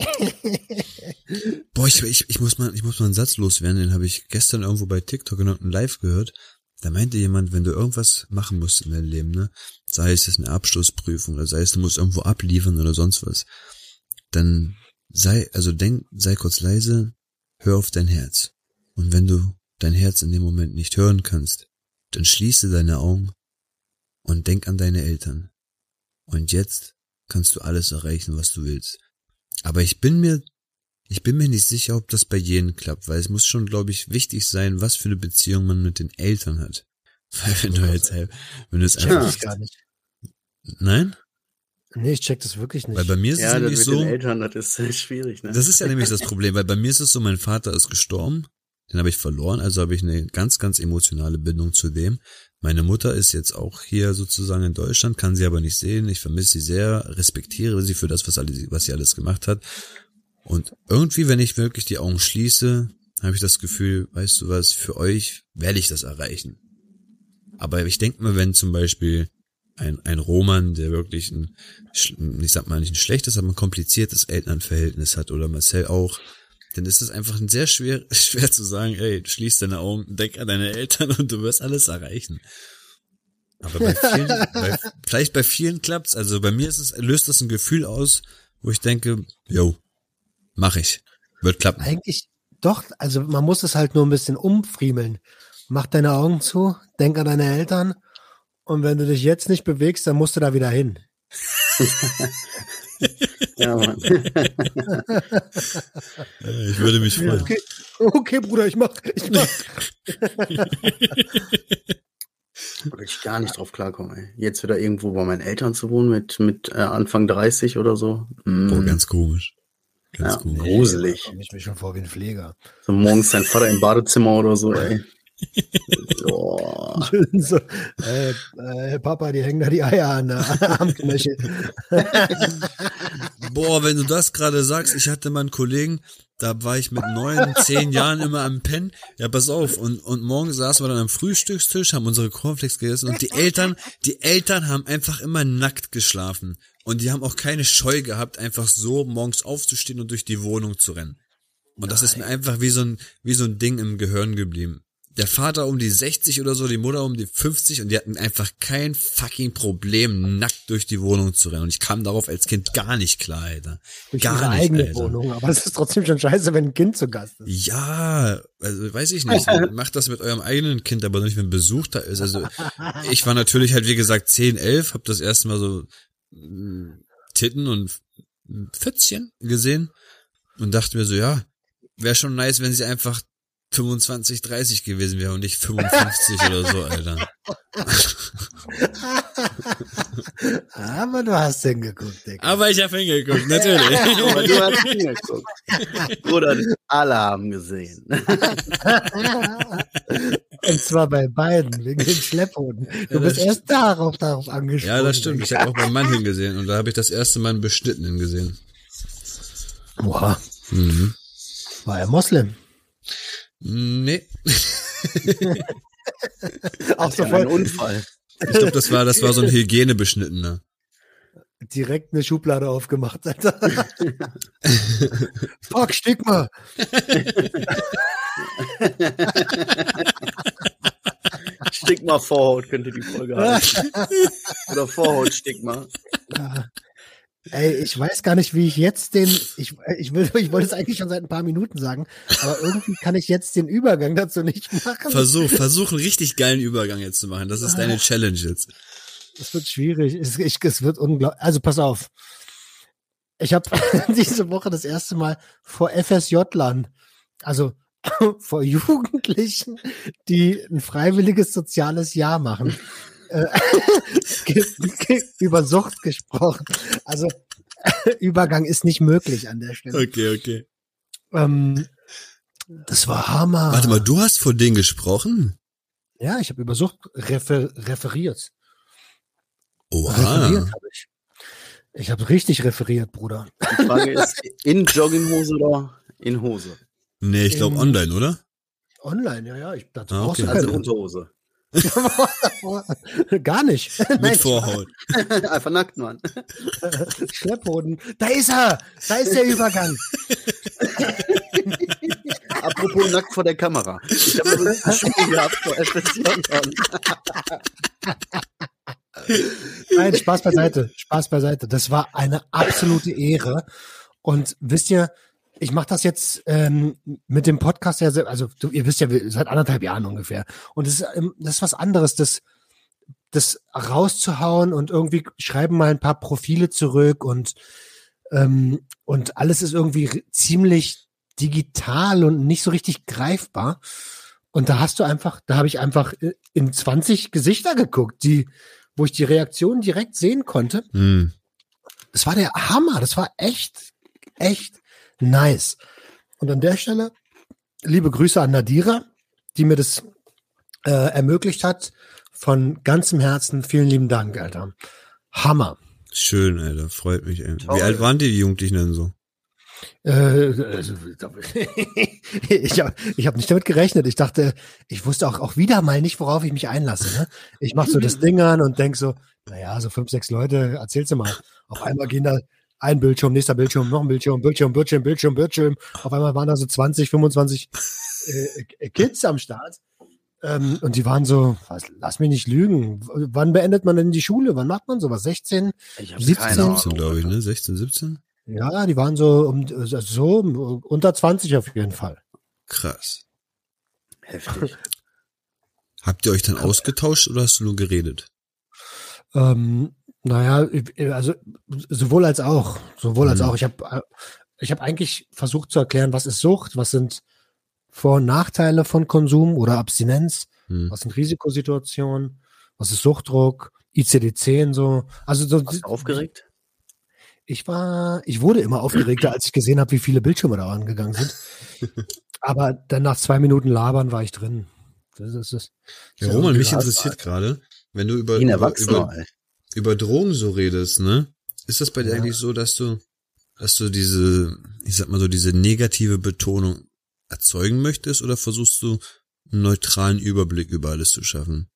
Boah, ich, ich, ich muss mal, ich muss mal einen Satz loswerden, den habe ich gestern irgendwo bei TikTok irgendeinem Live gehört. Da meinte jemand, wenn du irgendwas machen musst in deinem Leben, ne, sei es jetzt eine Abschlussprüfung oder sei es du musst irgendwo abliefern oder sonst was, dann sei, also denk, sei kurz leise, hör auf dein Herz. Und wenn du dein Herz in dem Moment nicht hören kannst, dann schließe deine Augen und denk an deine Eltern. Und jetzt kannst du alles erreichen, was du willst. Aber ich bin mir ich bin mir nicht sicher, ob das bei jedem klappt, weil es muss schon, glaube ich, wichtig sein, was für eine Beziehung man mit den Eltern hat. Weil wenn du jetzt, halt- wenn du es Check einfach, ich gar nicht. nein? Nee, ich check das wirklich nicht. Weil bei mir ist es Ja, das nämlich mit so, den Eltern, das ist schwierig, ne? das ist ja nämlich das Problem, weil bei mir ist es so, mein Vater ist gestorben, den habe ich verloren, also habe ich eine ganz, ganz emotionale Bindung zu dem. Meine Mutter ist jetzt auch hier sozusagen in Deutschland, kann sie aber nicht sehen. Ich vermisse sie sehr, respektiere sie für das, was, alles, was sie alles gemacht hat. Und irgendwie, wenn ich wirklich die Augen schließe, habe ich das Gefühl, weißt du was, für euch werde ich das erreichen. Aber ich denke mir, wenn zum Beispiel ein, ein Roman, der wirklich ein, ich sag mal nicht ein schlechtes, aber ein kompliziertes Elternverhältnis hat oder Marcel auch, dann ist es einfach ein sehr schwer, schwer zu sagen, ey, schließ deine Augen, denk an deine Eltern und du wirst alles erreichen. Aber bei vielen, bei, vielleicht bei vielen klappt's. Also bei mir ist es, löst das ein Gefühl aus, wo ich denke, yo, mach ich. Wird klappen. Eigentlich doch, also man muss es halt nur ein bisschen umfriemeln. Mach deine Augen zu, denk an deine Eltern und wenn du dich jetzt nicht bewegst, dann musst du da wieder hin. Ja, Mann. Ich würde mich freuen. Okay, okay Bruder, ich mach, ich mach. Würde ich gar nicht drauf klarkommen, ey. Jetzt wieder irgendwo bei meinen Eltern zu wohnen mit, mit äh, Anfang 30 oder so. Mm. Boah, ganz komisch. Ganz Ja. komisch. Gruselig. Ich mich schon vor wie ein Pfleger. So morgens dein Vater im Badezimmer oder so, ey. Boah. so, äh, äh, Papa, die hängen da die Eier an der Armknöchel. Boah, wenn du das gerade sagst, ich hatte mal einen Kollegen, da war ich mit neun, zehn Jahren immer am Pennen. Ja, pass auf. Und, und morgens saßen wir dann am Frühstückstisch, haben unsere Cornflakes gegessen und die Eltern, die Eltern haben einfach immer nackt geschlafen. Und die haben auch keine Scheu gehabt, einfach so morgens aufzustehen und durch die Wohnung zu rennen. Und das ist mir einfach wie so ein, wie so ein Ding im Gehirn geblieben. Der Vater um die 60 oder so, die Mutter um die 50 und die hatten einfach kein fucking Problem, nackt durch die Wohnung zu rennen. Und ich kam darauf als Kind gar nicht klar, Alter. Durch gar ihre nicht, eigene Alter. Wohnung. Aber es ist trotzdem schon scheiße, wenn ein Kind zu Gast ist. Ja, also weiß ich nicht. Macht das mit eurem eigenen Kind, aber nicht, wenn Besuch da ist. Also ich war natürlich halt, wie gesagt, 10, 11, hab das erste Mal so mm, Titten und Pfützchen gesehen und dachte mir so, ja, wäre schon nice, wenn sie einfach 25, 30 gewesen wäre und nicht 55 oder so, Alter. Aber du hast hingeguckt, Digga. Aber ich hab hingeguckt, natürlich. Aber du hast hingeguckt. Bruder, alle haben gesehen. Und zwar bei beiden, wegen den Schlepphunden. Du bist erst darauf, darauf angesprochen. ja, das stimmt. Ich habe auch beim Mann hingesehen und da habe ich das erste Mal einen Beschnittenen gesehen. Boah, Mhm. war er Moslem? Nee. Auch so ein voll Unfall. Ich glaube, das war, das war so ein Hygienebeschnittener. direkt eine Schublade aufgemacht, Alter. Fuck, Stigma. Stigma Vorhaut könnte die Folge heißen. Oder Vorhautstigma. Ja. Ey, ich weiß gar nicht, wie ich jetzt den, ich, ich will, ich wollte es eigentlich schon seit ein paar Minuten sagen, aber irgendwie kann ich jetzt den Übergang dazu nicht machen. Versuch, versuch einen richtig geilen Übergang jetzt zu machen. Das ist deine Challenge jetzt. Es wird schwierig. Es, ich, es wird unglaublich. Also pass auf. Ich habe diese Woche das erste Mal vor FSJ-Lern, also vor Jugendlichen, die ein freiwilliges soziales Jahr machen, über Sucht gesprochen. Also Übergang ist nicht möglich an der Stelle. Okay, okay. Ähm, das war Hammer. Warte mal, du hast vor denen gesprochen? Ja, ich habe über Sucht refer referiert. Oha. Referiert habe ich. Ich habe richtig referiert, Bruder. Die Frage ist, in Jogginghose oder in Hose? Nee, ich glaube online, oder? Online, ja, ja. Ich, dazu Ah, brauchst okay. du Also keine Unterhose. Gar nicht. Mit Nein, Vorhaut. Einfach nackt, Mann. Schlepphoden. Da ist er. Da ist der Übergang. Apropos nackt vor der Kamera. Ich habe so ein Spiel gehabt vor. Nein, Spaß beiseite. Spaß beiseite. Das war eine absolute Ehre. Und wisst ihr, ich mache das jetzt ähm, mit dem Podcast ja, also du, ihr wisst ja, seit anderthalb Jahren ungefähr. Und das ist, ähm, das ist was anderes, das, das rauszuhauen und irgendwie schreiben mal ein paar Profile zurück und ähm, und alles ist irgendwie ziemlich digital und nicht so richtig greifbar. Und da hast du einfach, da habe ich einfach äh, in 20 Gesichter geguckt, die, wo ich die Reaktion direkt sehen konnte. Hm. Das war der Hammer. Das war echt, echt nice. Und an der Stelle liebe Grüße an Nadira, die mir das äh, ermöglicht hat. Von ganzem Herzen vielen lieben Dank, Alter. Hammer. Schön, Alter. Freut mich, ey. Wie alt waren die, die Jugendlichen denn so? Äh, also, ich habe ich hab nicht damit gerechnet. Ich dachte, ich wusste auch, auch wieder mal nicht, worauf ich mich einlasse. Ne? Ich mache so das Ding an und denk so, naja, so fünf, sechs Leute, erzählst du mal. Auf einmal gehen da ein Bildschirm, nächster Bildschirm, noch ein Bildschirm, Bildschirm, Bildschirm, Bildschirm, Bildschirm. Auf einmal waren da so 20, 25 äh, Kids am Start. Ähm, und die waren so, was, lass mich nicht lügen. W- Wann beendet man denn die Schule? Wann macht man sowas? 16? Ich habe 17? keine Ahnung. 17, glaube ich, ne? 16, 17? Ja, die waren so um so unter 20 auf jeden Fall. Krass. Heftig. Habt ihr euch dann ausgetauscht oder hast du nur geredet? Ähm, naja, also sowohl als auch, sowohl als Mhm. auch. Ich habe ich hab eigentlich versucht zu erklären, was ist Sucht, was sind Vor- und Nachteile von Konsum oder Abstinenz, Hm. was sind Risikosituationen, was ist Suchtdruck, ICD-10 so. Also so, Warst du aufgeregt? ich war, ich wurde immer aufgeregter, als ich gesehen habe, wie viele Bildschirme da angegangen sind. Aber dann nach zwei Minuten Labern war ich drin. Das ist es. Ja, Roman, mich interessiert gerade, wenn du über, über, über. Über Drogen so redest, ne? Ist das bei dir Ja. eigentlich so, dass du, dass du diese, ich sag mal so, diese negative Betonung erzeugen möchtest oder versuchst du einen neutralen Überblick über alles zu schaffen?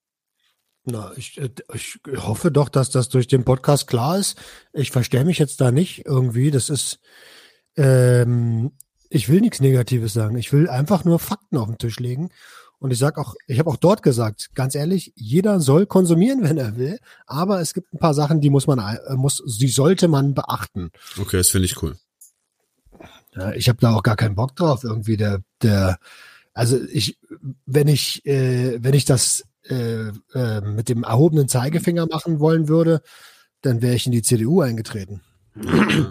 Na, ich, äh, ich hoffe doch, dass das durch den Podcast klar ist. Ich verstehe mich jetzt da nicht irgendwie. Das ist, ähm, ich will nichts Negatives sagen. Ich will einfach nur Fakten auf den Tisch legen. Und ich sag auch, ich habe auch dort gesagt, ganz ehrlich, jeder soll konsumieren, wenn er will, aber es gibt ein paar Sachen, die muss man, äh, muss, die sollte man beachten. Okay, das finde ich cool. Ja, ich habe da auch gar keinen Bock drauf, irgendwie der, der, also ich, wenn ich, äh, wenn ich das äh, äh, mit dem erhobenen Zeigefinger machen wollen würde, dann wäre ich in die CDU eingetreten.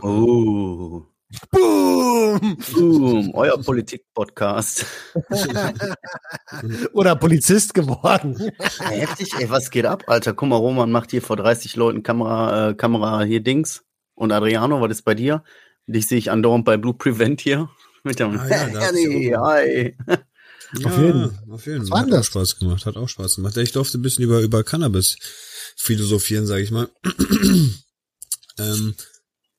Oh. Boom! Boom, euer Politik-Podcast. Oder Polizist geworden. Heftig, ey, was geht ab, Alter? Guck mal, Roman macht hier vor 30 Leuten Kamera, äh, Kamera hier Dings. Und Adriano, was ist bei dir? Dich sehe ich andauernd bei Blue Prevent hier. Mit dem Ah, ja, Hey, hi. Ja, Auf jeden. Auf jeden. Hat auch das? Spaß gemacht. Hat auch Spaß gemacht. Ich durfte ein bisschen über, über Cannabis philosophieren, sage ich mal. ähm,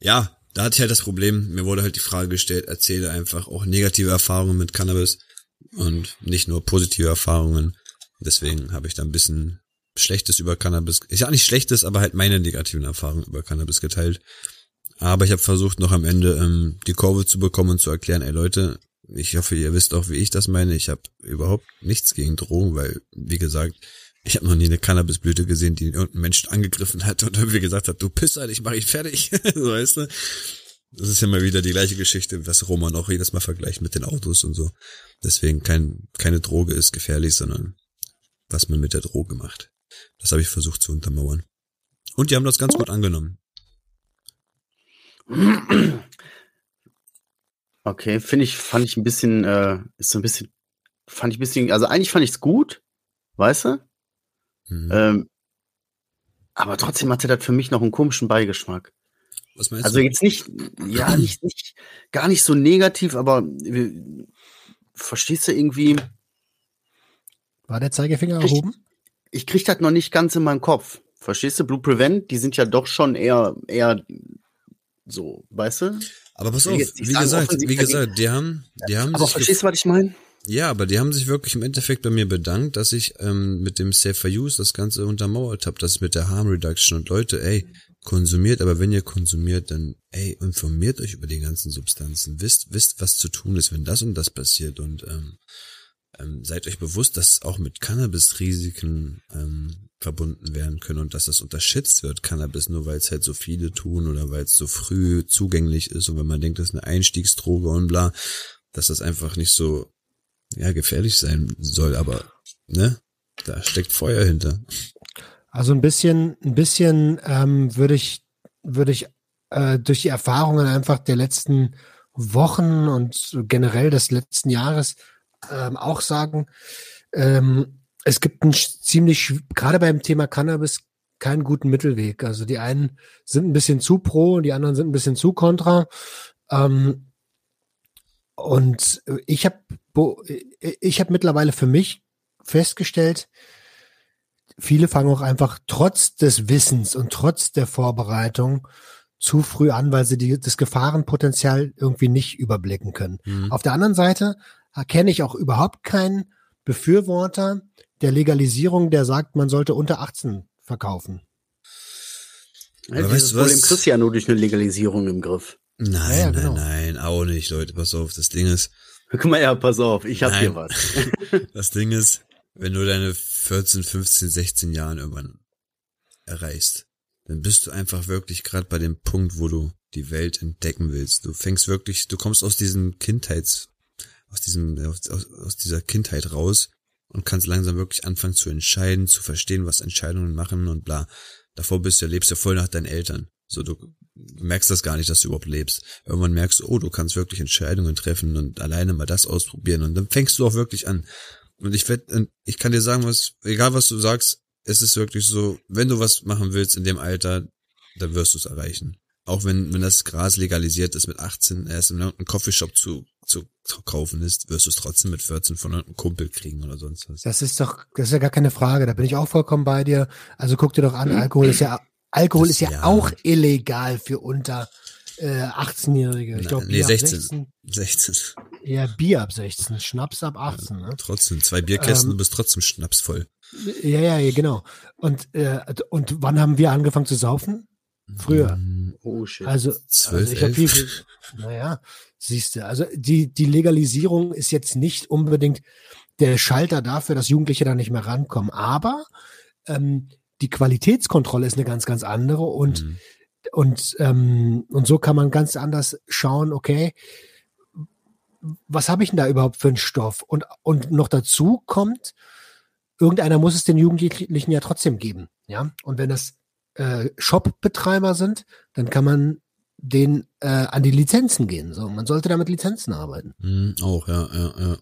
ja, da hatte ich halt das Problem, mir wurde halt die Frage gestellt, erzähle einfach auch negative Erfahrungen mit Cannabis und nicht nur positive Erfahrungen. Deswegen habe ich da ein bisschen Schlechtes über Cannabis, ist ja nicht Schlechtes, aber halt meine negativen Erfahrungen über Cannabis geteilt. Aber ich habe versucht, noch am Ende ähm, die Kurve zu bekommen und zu erklären, ey Leute, ich hoffe, ihr wisst auch, wie ich das meine. Ich habe überhaupt nichts gegen Drogen, weil, wie gesagt, ich habe noch nie eine Cannabisblüte gesehen, die irgendeinen Menschen angegriffen hat und irgendwie gesagt hat, du Pisser, ich mache ich fertig. so weißt du. Das ist ja mal wieder die gleiche Geschichte, was Roman auch jedes Mal vergleicht mit den Autos und so. Deswegen kein, keine Droge ist gefährlich, sondern was man mit der Droge macht. Das habe ich versucht zu untermauern. Und die haben das ganz gut angenommen. Okay, finde ich, fand ich ein bisschen, äh, ist so ein bisschen, fand ich ein bisschen, also eigentlich fand ich es gut, weißt du? Mhm. Ähm, aber trotzdem hatte das für mich noch einen komischen Beigeschmack. was meinst Also du? jetzt nicht, ja, nicht, nicht, gar nicht so negativ, aber äh, verstehst du irgendwie, War der Zeigefinger Ich- erhoben? ich krieg das noch nicht ganz in meinen Kopf. Verstehst du? Blue Prevent, die sind ja doch schon eher, eher so, weißt du? Aber pass auf, wie gesagt, wie gesagt, die haben, die haben Aber sich verstehst du, was ich meine? Ja, aber die haben sich wirklich im Endeffekt bei mir bedankt, dass ich ähm, mit dem Safer Use das Ganze untermauert habe, das mit der Harm Reduction und Leute, ey, konsumiert, aber wenn ihr konsumiert, dann ey, informiert euch über die ganzen Substanzen, wisst, wisst, was zu tun ist, wenn das und das passiert und ähm, ähm, seid euch bewusst, dass auch mit Cannabis Risiken ähm, verbunden werden können und dass das unterschätzt wird, Cannabis, nur weil es halt so viele tun oder weil es so früh zugänglich ist und wenn man denkt, das ist eine Einstiegsdroge und bla, dass das einfach nicht so ja, gefährlich sein soll, aber ne, da steckt Feuer hinter. Also ein bisschen, ein bisschen ähm, würde ich, würde ich äh, durch die Erfahrungen einfach der letzten Wochen und generell des letzten Jahres ähm, auch sagen, ähm, es gibt sch- ziemlich, gerade beim Thema Cannabis, keinen guten Mittelweg. Also die einen sind ein bisschen zu pro die anderen sind ein bisschen zu kontra. Ähm, und ich habe ich habe mittlerweile für mich festgestellt, viele fangen auch einfach trotz des Wissens und trotz der Vorbereitung zu früh an, weil sie die, das Gefahrenpotenzial irgendwie nicht überblicken können. Mhm. Auf der anderen Seite erkenne ich auch überhaupt keinen Befürworter der Legalisierung, der sagt, man sollte unter 18 verkaufen. Ja, weißt du was? Problem kriegst du ja nur durch eine Legalisierung im Griff. Nein, Ja, ja, genau. nein, nein, auch nicht, Leute, pass auf, das Ding ist, Guck mal, ja, pass auf, ich hab Nein. hier was. das Ding ist, wenn du deine 14, 15, 16 Jahren irgendwann erreichst, dann bist du einfach wirklich gerade bei dem Punkt, wo du die Welt entdecken willst. Du fängst wirklich, du kommst aus diesem Kindheits, aus diesem, aus, aus, dieser Kindheit raus und kannst langsam wirklich anfangen zu entscheiden, zu verstehen, was Entscheidungen machen und bla. Davor bist du, lebst ja voll nach deinen Eltern. So, du merkst das gar nicht, dass du überhaupt lebst. Irgendwann merkst du, oh, du kannst wirklich Entscheidungen treffen und alleine mal das ausprobieren und dann fängst du auch wirklich an. Und ich werd, ich kann dir sagen, was, egal was du sagst, es ist wirklich so, wenn du was machen willst in dem Alter, dann wirst du es erreichen. Auch wenn, wenn das Gras legalisiert ist mit 18, erst in irgendeinem Coffeeshop zu, zu, kaufen ist, wirst du es trotzdem mit 14 von irgendeinem Kumpel kriegen oder sonst was. Das ist doch, das ist ja gar keine Frage. Da bin ich auch vollkommen bei dir. Also guck dir doch an, Alkohol ist ja, Alkohol Das- ist ja, ja. auch illegal für unter äh, 18-Jährige. Ich glaube, nee, Bier ab 16. 16. 16. Ja, Bier ab 16, Schnaps ab 18. Ne? Trotzdem, zwei Bierkästen, Ähm, du bist trotzdem schnapsvoll. Ja, ja, ja, genau. Und, äh, und wann haben wir angefangen zu saufen? Früher. Mm, Oh shit. Also, Zwölf, also ich habe viel, Naja, siehst du. Also die, die Legalisierung ist jetzt nicht unbedingt der Schalter dafür, dass Jugendliche da nicht mehr rankommen. Aber ähm, die Qualitätskontrolle ist eine ganz, ganz andere und, Mhm. und, ähm, und so kann man ganz anders schauen, okay, was habe ich denn da überhaupt für einen Stoff? Und, und noch dazu kommt, irgendeiner muss es den Jugendlichen ja trotzdem geben. Ja, und wenn das äh, Shop-Betreiber sind, dann kann man den äh, an die Lizenzen gehen. So, man sollte da mit Lizenzen arbeiten. Mhm, auch, ja, ja, ja.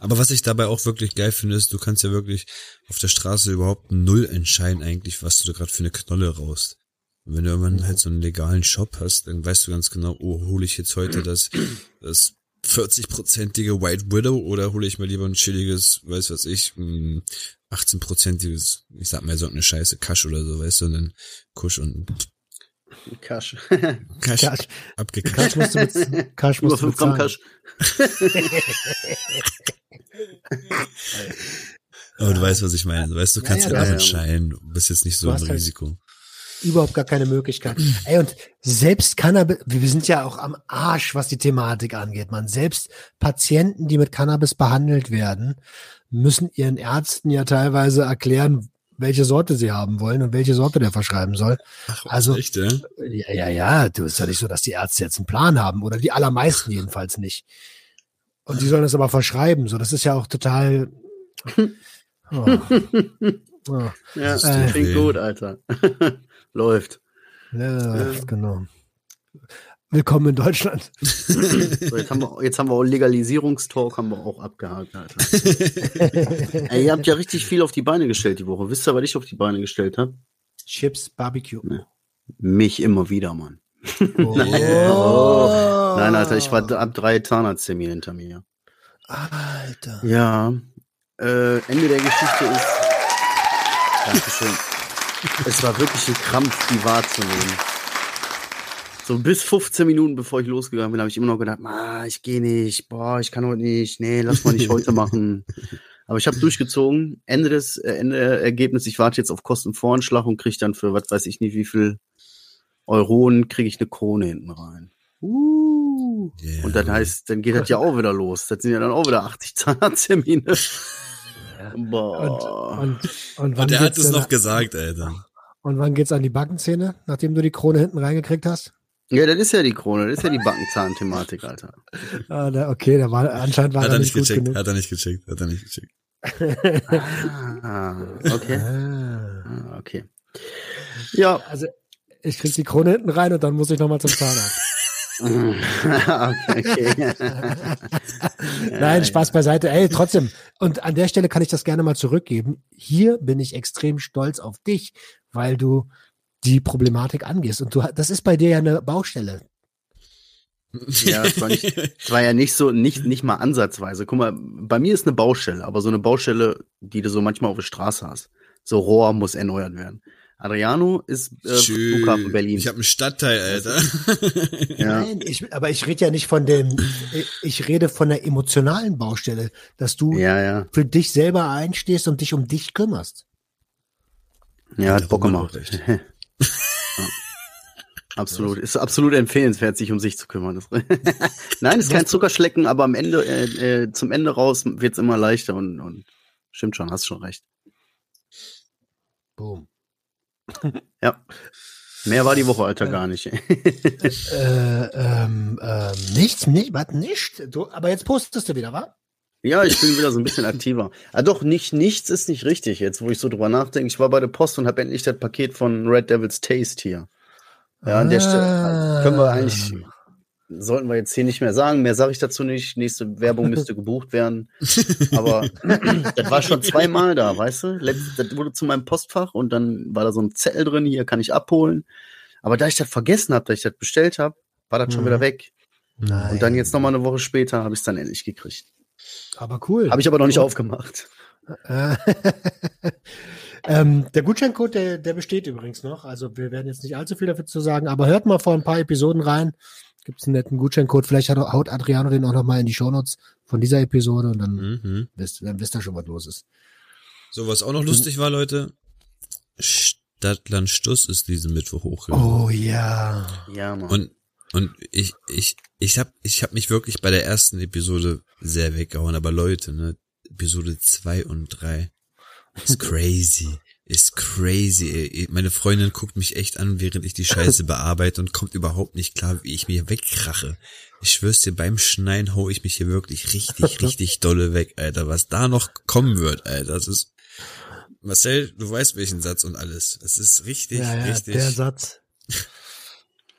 Aber was ich dabei auch wirklich geil finde, ist, du kannst ja wirklich auf der Straße überhaupt null entscheiden eigentlich, was du da gerade für eine Knolle raust. Und wenn du irgendwann halt so einen legalen Shop hast, dann weißt du ganz genau, oh, hole ich jetzt heute das, das 40-prozentige White Widow oder hole ich mir lieber ein chilliges, weiß was ich, ein 18-prozentiges, ich sag mal so eine Scheiße, Kasch oder so, weißt du, und dann Kusch und Kasch. Kasch, Kasch. abgekascht. Kasch musst du, bez Kasch Über musst du 5 Gramm bezahlen. Kasch. Aber du weißt, was ich meine. Du weißt, du kannst ja, auch ja. entscheiden. Du bist jetzt nicht so im halt- Risiko. Überhaupt gar keine Möglichkeit. Ey, und selbst Cannabis, wir sind ja auch am Arsch, was die Thematik angeht, man. Selbst Patienten, die mit Cannabis behandelt werden, müssen ihren Ärzten ja teilweise erklären, welche Sorte sie haben wollen und welche Sorte der verschreiben soll. Ach, Also- echt, ja? Ja, ja, ja, du ist ja nicht so, dass die Ärzte jetzt einen Plan haben oder die allermeisten jedenfalls nicht. Und die sollen das aber verschreiben, so. Das ist ja auch total. Oh. Oh. Ja, Das tut klingt gut, Alter. Läuft. Ja, genau. Willkommen in Deutschland. So, jetzt, haben wir, jetzt haben wir auch Legalisierungstalk haben wir auch abgehakt, Alter. Ey, ihr habt ja richtig viel auf die Beine gestellt die Woche. Wisst ihr, was ich auf die Beine gestellt habe? Chips, Barbecue. Mich immer wieder, Mann. Oh. Nein, Alter, ich war ab drei Zahnarzttermine hinter mir. Alter. Ja, äh, Ende der Geschichte ist. Dankeschön. Es war wirklich ein Krampf, die wahrzunehmen. So bis 15 Minuten bevor ich losgegangen bin, habe ich immer noch gedacht, ah, ich gehe nicht, boah, ich kann heute nicht, nee, lass mal nicht heute machen. Aber ich habe durchgezogen. Ende des äh, Ende Ergebnis, ich warte jetzt auf Kostenvoranschlag und kriege dann für was weiß ich nicht wie viel Euronen kriege ich eine Krone hinten rein. Uh. Yeah. Und dann heißt, dann geht das ja auch wieder los. Das sind ja dann auch wieder 80 Zahnarzttermine. Und, Boah. und, und, wann Und er hat es noch gesagt, Alter. Und wann geht's an die Backenzähne, nachdem du die Krone hinten reingekriegt hast? Ja, das ist ja die Krone, das ist ja die Backenzahn-Thematik, Alter. Ah, da, okay, da war anscheinend war Hat er nicht nicht gut gecheckt, genug. hat er nicht gecheckt, hat er nicht gecheckt. Ah, okay. Ah. Ah, okay. Ja, Also ich krieg die Krone hinten rein und dann muss ich nochmal zum Zahnarzt. okay. Nein, Spaß beiseite. Ey, trotzdem. Und an der Stelle kann ich das gerne mal zurückgeben. Hier bin ich extrem stolz auf dich, weil du die Problematik angehst. Und du, das ist bei dir ja eine Baustelle. Ja, es war, nicht, es war ja nicht so, nicht, nicht mal ansatzweise. Guck mal, bei mir ist eine Baustelle, aber so eine Baustelle, die du so manchmal auf der Straße hast. So Rohr muss erneuert werden. Adriano ist äh, Tschüss. Flughafen Berlin. Ich habe einen Stadtteil, Alter. ja. Nein, ich, aber ich rede ja nicht von dem, ich rede von der emotionalen Baustelle, dass du ja, ja. für dich selber einstehst und dich um dich kümmerst. Ja, hat Bock gemacht. ja. Absolut. Ist absolut empfehlenswert, sich um sich zu kümmern. Nein, ist kein Zuckerschlecken, aber am Ende, äh, äh, zum Ende raus wird's immer leichter und, und stimmt schon, hast schon recht. Boom. Ja. Mehr war die Woche, Alter, gar nicht. Äh, ähm, ähm, nichts, nicht, was nicht? Du, aber jetzt postest du wieder, wa? Ja, ich bin wieder so ein bisschen aktiver. Ah, doch, nicht, nichts ist nicht richtig jetzt, wo ich so drüber nachdenke. Ich war bei der Post und habe endlich das Paket von Red Devil's Taste hier. Ja, an der Stelle Ah. können wir eigentlich, sollten wir jetzt hier nicht mehr sagen. Mehr sage ich dazu nicht. Nächste Werbung müsste gebucht werden. Aber das war schon zweimal da, weißt du? Letzt, das wurde zu meinem Postfach und dann war da so ein Zettel drin, hier kann ich abholen. Aber da ich das vergessen habe, dass ich das bestellt habe, war das schon Mhm. wieder weg. Nein. Und dann jetzt noch mal eine Woche später habe ich es dann endlich gekriegt. Aber cool. Habe ich aber noch nicht aufgemacht. Äh, ähm, der Gutscheincode, der, der besteht übrigens noch. Also wir werden jetzt nicht allzu viel dafür zu sagen, aber hört mal vor ein paar Episoden rein. Gibt es einen netten Gutscheincode. Vielleicht hat, haut Adriano den auch noch mal in die Shownotes von dieser Episode und dann, Mhm. wisst, dann wisst ihr schon, was los ist. So, was auch noch lustig war, Leute. Stadtland Stuss ist diesen Mittwoch hochgegangen. Oh ja. Ja, Mann. Und Und ich, ich, ich hab, ich hab mich wirklich bei der ersten Episode sehr weggehauen, aber Leute, ne, Episode zwei und drei ist crazy. Ist crazy, ey. Meine Freundin guckt mich echt an, während ich die Scheiße bearbeite und kommt überhaupt nicht klar, wie ich mir wegkrache. Ich schwör's dir, beim Schneien hau ich mich hier wirklich richtig, richtig dolle weg, Alter. Was da noch kommen wird, Alter, das ist, Marcel, du weißt welchen Satz und alles. Es ist richtig, Ja, ja, richtig. der Satz.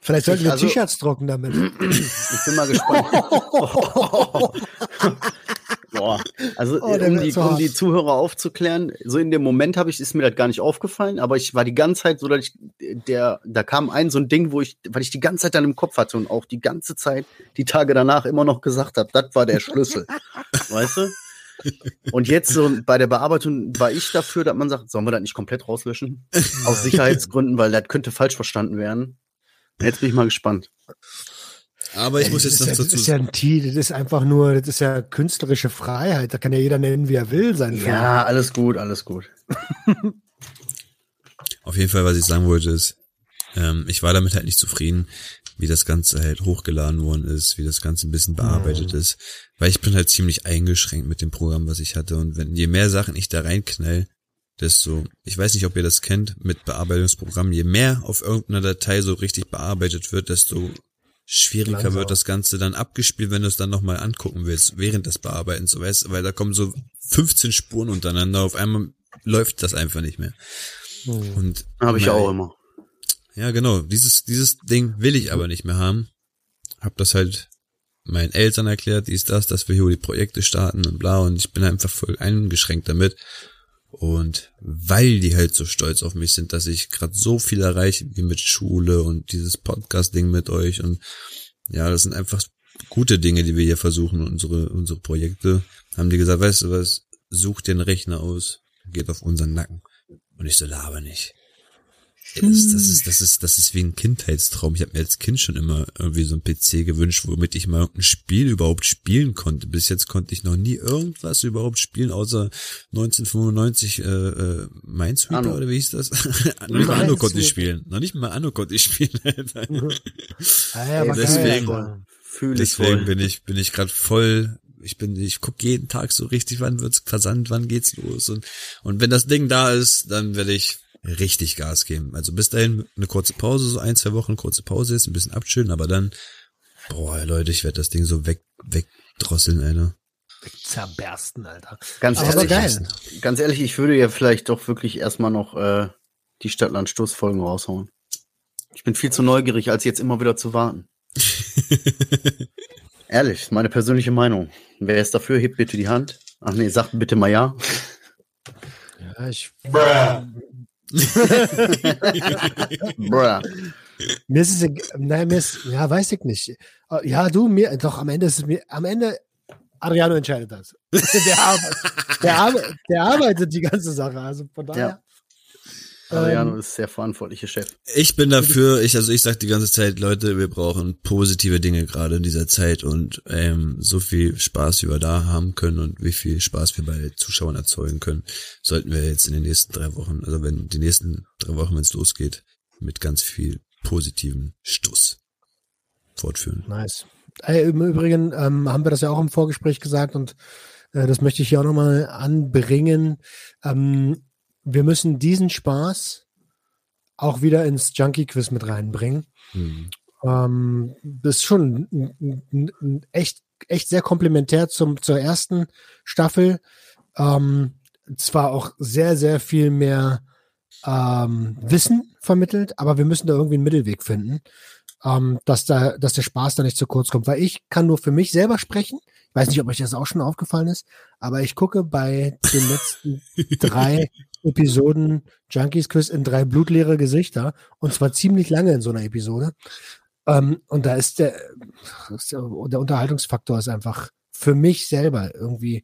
Vielleicht sollten wir Also- T-Shirts drucken damit. Ich bin mal gespannt. Boah. Also Oh, um, die, um die Zuhörer aufzuklären, so in dem Moment habe ich, ist mir das gar nicht aufgefallen, aber ich war die ganze Zeit so, dass ich, der, da kam ein so ein Ding, wo ich, weil ich die ganze Zeit dann im Kopf hatte und auch die ganze Zeit, die Tage danach immer noch gesagt habe, das war der Schlüssel. weißt du? Und jetzt so bei der Bearbeitung war ich dafür, dass man sagt, sollen wir das nicht komplett rauslöschen? Aus Sicherheitsgründen, weil das könnte falsch verstanden werden. Jetzt bin ich mal gespannt. Aber ich muss das jetzt ist, noch ja, das dazu ist ja ein T, das ist einfach nur, das ist ja künstlerische Freiheit. Da kann ja jeder nennen, wie er will, sein Film. Ja, alles gut, alles gut. Auf jeden Fall, was ich sagen wollte, ist, ähm, ich war damit halt nicht zufrieden, wie das Ganze halt hochgeladen worden ist, wie das Ganze ein bisschen bearbeitet ist, weil ich bin halt ziemlich eingeschränkt mit dem Programm, was ich hatte und wenn je mehr Sachen ich da reinknall, desto, ich weiß nicht, ob ihr das kennt, mit Bearbeitungsprogrammen, je mehr auf irgendeiner Datei so richtig bearbeitet wird, desto schwieriger Langsam. wird das Ganze dann abgespielt, wenn du es dann nochmal angucken willst, während des Bearbeitens, so weißt, du, weil da kommen so 15 Spuren untereinander, auf einmal läuft das einfach nicht mehr. Hm. Und Habe ich auch immer. ja, genau. Dieses, dieses Ding will ich aber nicht mehr haben. Hab das halt meinen Eltern erklärt, dies, das, dass wir hier die Projekte starten und bla. Und ich bin einfach voll eingeschränkt damit. Und weil die halt so stolz auf mich sind, dass ich gerade so viel erreiche, wie mit Schule und dieses Podcast-Ding mit euch. Und ja, das sind einfach gute Dinge, die wir hier versuchen, unsere, unsere Projekte. Haben die gesagt, weißt du was, such den Rechner aus, geht auf unseren Nacken. Und ich so, laber nicht. Das, das, ist, das, ist, das ist wie ein Kindheitstraum. Ich habe mir als Kind schon immer irgendwie so ein PC gewünscht, womit ich mal ein Spiel überhaupt spielen konnte. Bis jetzt konnte ich noch nie irgendwas überhaupt spielen, außer 1995 äh, äh, Minesweeper Anno. oder wie hieß das? noch nicht mal Anno konnte ich spielen. Noch nicht mal Anno konnte ich spielen. Alter. Ah, ja, deswegen- ich Deswegen voll. bin ich bin ich gerade voll. Ich bin ich guck jeden Tag so richtig, wann wird's versandt, wann geht's los und und wenn das Ding da ist, dann werde ich richtig Gas geben. Also bis dahin eine kurze Pause, so ein zwei Wochen kurze Pause ist, ein bisschen abchillen, aber dann boah Leute, ich werde das Ding so weg wegdrosseln, Alter. Zerbersten, Alter. Ganz Aber ehrlich, geil. ganz ehrlich, ich würde ja vielleicht doch wirklich erstmal noch äh, die Stadtland-Stoßfolgen raushauen. Ich bin viel zu neugierig, als jetzt immer wieder zu warten. Ehrlich, meine persönliche Meinung. Wer ist dafür, hebt bitte die Hand. Ach nee, sagt bitte mal ja. Ja, ich, Bruh. Mir ist es, nein, mir ist, ja, weiß ich nicht. Äh, Ja, du, mir, doch, am Ende ist es mir, am Ende, Ariano entscheidet das. der, arbeitet, der, arbeitet, der arbeitet die ganze Sache, also von daher. Ariano Ähm, ist der verantwortliche Chef. Ich bin dafür, ich also ich sag die ganze Zeit, Leute, wir brauchen positive Dinge gerade in dieser Zeit und ähm, so viel Spaß, wie wir da haben können und wie viel Spaß wir bei Zuschauern erzeugen können, sollten wir jetzt in den nächsten drei Wochen, also wenn die nächsten drei Wochen, wenn es losgeht, mit ganz viel positiven Stuss fortführen. Nice. Im Übrigen ähm, haben wir das ja auch im Vorgespräch gesagt und äh, das möchte ich hier auch nochmal anbringen. Ähm, wir müssen diesen Spaß auch wieder ins Junkie-Quiz mit reinbringen. Hm. Ähm, das ist schon echt, echt sehr komplementär zum, zur ersten Staffel. Ähm, zwar auch sehr, sehr viel mehr ähm, Wissen vermittelt, aber wir müssen da irgendwie einen Mittelweg finden, ähm, dass da, dass der Spaß da nicht zu kurz kommt. Weil ich kann nur für mich selber sprechen. Ich weiß nicht, ob euch das auch schon aufgefallen ist, aber ich gucke bei den letzten drei Episoden Junkies Quiz in drei blutleere Gesichter und zwar ziemlich lange in so einer Episode. Ähm, und da ist der, ist der, der Unterhaltungsfaktor ist einfach für mich selber irgendwie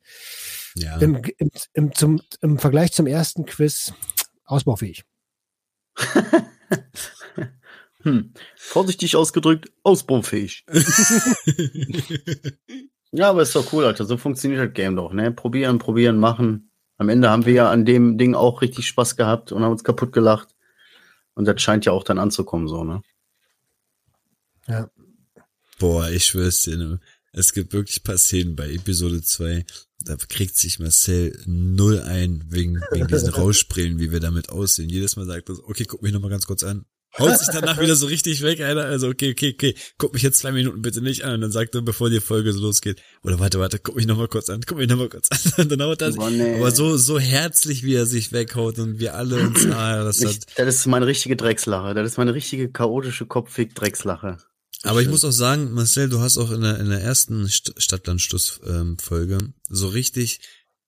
Ja. im, im, im, zum, im Vergleich zum ersten Quiz ausbaufähig. Hm. Vorsichtig ausgedrückt, ausbaufähig. ja, aber ist doch cool, Alter. So funktioniert das Game doch, ne? Probieren, probieren, machen. Am Ende haben wir ja an dem Ding auch richtig Spaß gehabt und haben uns kaputt gelacht. Und das scheint ja auch dann anzukommen, so, ne? Ja. Boah, ich schwör's dir, ne? es gibt wirklich paar Szenen bei Episode 2, da kriegt sich Marcel null ein wegen, wegen diesen Rauschbrillen, wie wir damit aussehen. Jedes Mal sagt er okay, guck mich nochmal ganz kurz an. Haut sich danach wieder so richtig weg, Alter. Also, okay, okay, okay, guck mich jetzt zwei Minuten bitte nicht an. Und dann sagt er, bevor die Folge so losgeht, oder warte, warte, guck mich nochmal kurz an, guck mich nochmal kurz an. Und dann haut er sich. Nee. Aber so, so herzlich, wie er sich weghaut und wir alle uns, ah, das hat, Ich, das ist meine richtige Dreckslache. Das ist meine richtige chaotische Kopfweg-Dreckslache. Aber ich muss auch sagen, Marcel, du hast auch in der, in der ersten St Stadtlandstuss-Folge so richtig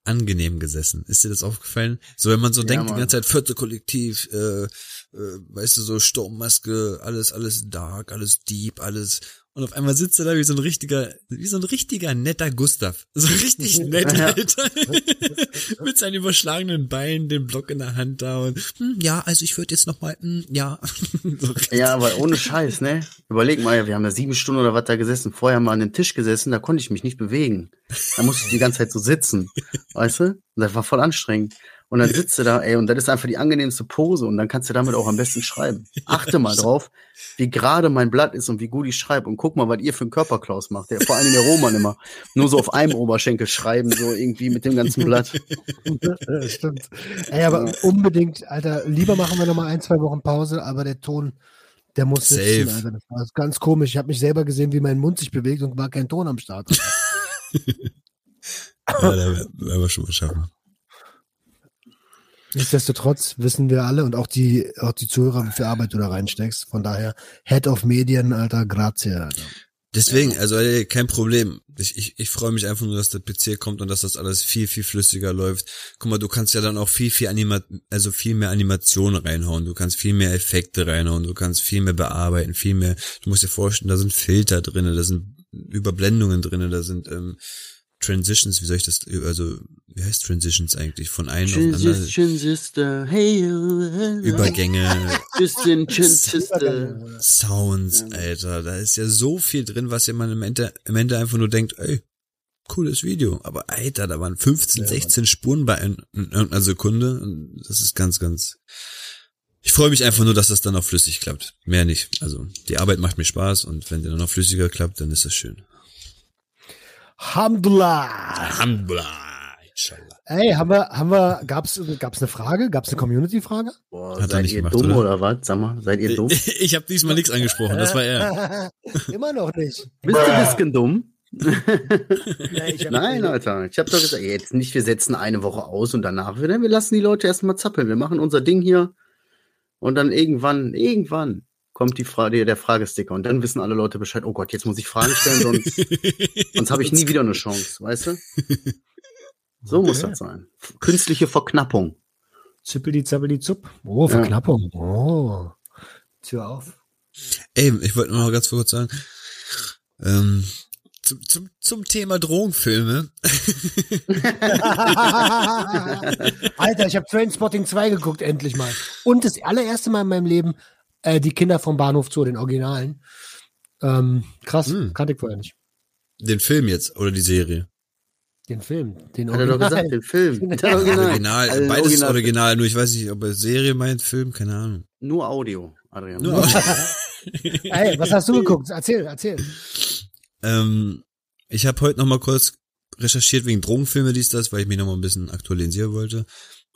angenehm gesessen. Ist dir das aufgefallen? So, wenn man so Ja, denkt, die Mann. ganze Zeit vierte Kollektiv, äh, äh, weißt du, so Sturmmaske, alles, alles dark, alles deep, alles. Und auf einmal sitzt er da wie so ein richtiger, wie so ein richtiger netter Gustav. So richtig nett. Alter. Mit seinen überschlagenen Beinen, den Block in der Hand da und, hm, ja, also ich würde jetzt noch mal, hm, ja. so. Ja, aber ohne Scheiß, ne? Überleg mal, wir haben ja sieben Stunden oder was da gesessen. Vorher haben wir an dem Tisch gesessen, da konnte ich mich nicht bewegen. Da musste ich die ganze Zeit so sitzen. Weißt du? Und das war voll anstrengend. Und dann sitzt du da, ey, und das ist einfach die angenehmste Pose und dann kannst du damit auch am besten schreiben. Achte mal drauf, wie gerade mein Blatt ist und wie gut ich schreibe und guck mal, was ihr für einen Körperklaus macht. Der, vor allem der Roman immer. Nur so auf einem Oberschenkel schreiben, so irgendwie mit dem ganzen Blatt. Ja, Stimmt. Ey, aber unbedingt, Alter, lieber machen wir noch mal ein, zwei Wochen Pause, aber der Ton, der muss sitzen, Safe. Alter. Das war ganz komisch. Ich habe mich selber gesehen, wie mein Mund sich bewegt und war kein Ton am Start. Ja, da werden wir schon was schaffen. Nichtsdestotrotz wissen wir alle und auch die, auch die Zuhörer, wie viel Arbeit du da reinsteckst. Von daher, Head of Medien, Alter, grazie, Alter. Deswegen, also ey, kein Problem. Ich, ich, ich freue mich einfach nur, dass der PC kommt und dass das alles viel, viel flüssiger läuft. Guck mal, du kannst ja dann auch viel, viel Anima also viel mehr Animationen reinhauen. Du kannst viel mehr Effekte reinhauen. Du kannst viel mehr bearbeiten, viel mehr. Du musst dir vorstellen, da sind Filter drinne, da sind Überblendungen drinne, da sind ähm, Transitions, wie soll ich das, also, wie heißt Transitions eigentlich? Von einem auf den anderen. Transition hey, Übergänge, Sister. Sounds, Alter. Da ist ja so viel drin, was ja man im Ende, im Ende einfach nur denkt, ey, cooles Video. Aber Alter, da waren 15, 16 Spuren bei in, in irgendeiner Sekunde. Und Das ist ganz, ganz. Ich freue mich einfach nur, dass das dann auch flüssig klappt. Mehr nicht. Also die Arbeit macht mir Spaß und wenn der dann noch flüssiger klappt, dann ist das schön. Alhamdulillah. Alhamdulillah. Inshallah. Ey, haben wir, haben wir, gab's, gab's eine Frage? Gab's eine Community-Frage? Boah, Hat er seid nicht ihr gemacht, dumm oder? oder? was? Sag mal, seid ihr dumm? Bist Ich habe diesmal nichts angesprochen, das war er. Immer noch nicht. du ein bisschen dumm? Ich hab- Nein, Alter. Ich habe doch gesagt, jetzt nicht, wir setzen eine Woche aus und danach wieder. Wir lassen die Leute erstmal zappeln. Wir machen unser Ding hier und dann irgendwann, irgendwann kommt die Frage, der Fragesticker und dann wissen alle Leute Bescheid. Oh Gott, jetzt muss ich Fragen stellen, sonst, sonst habe ich nie wieder eine Chance, weißt du? So muss Okay. das sein. Künstliche Verknappung. Zippeli, zappeli, zupp. Oh, Verknappung. Oh. Tür auf. Ey, ich wollte nur noch ganz kurz sagen, ähm, zum, zum, zum Thema Drogenfilme. Alter, ich habe Trainspotting 2 geguckt, endlich mal. Und das allererste Mal in meinem Leben äh, die Kinder vom Bahnhof Zoo, den Originalen. Ähm, krass, Hm. kannte ich vorher nicht. Den Film jetzt oder die Serie? Den Film, den Hat er doch gesagt, den Film. Der Original. Original, Also beides Original. original, nur ich weiß nicht, ob er Serie meint, Film, keine Ahnung. Nur Audio, Adrian. Nur, Ey, was hast du geguckt? Erzähl, erzähl. ähm, ich habe heute noch mal kurz recherchiert wegen Drogenfilme, dies, das, weil ich mich noch mal ein bisschen aktualisieren wollte.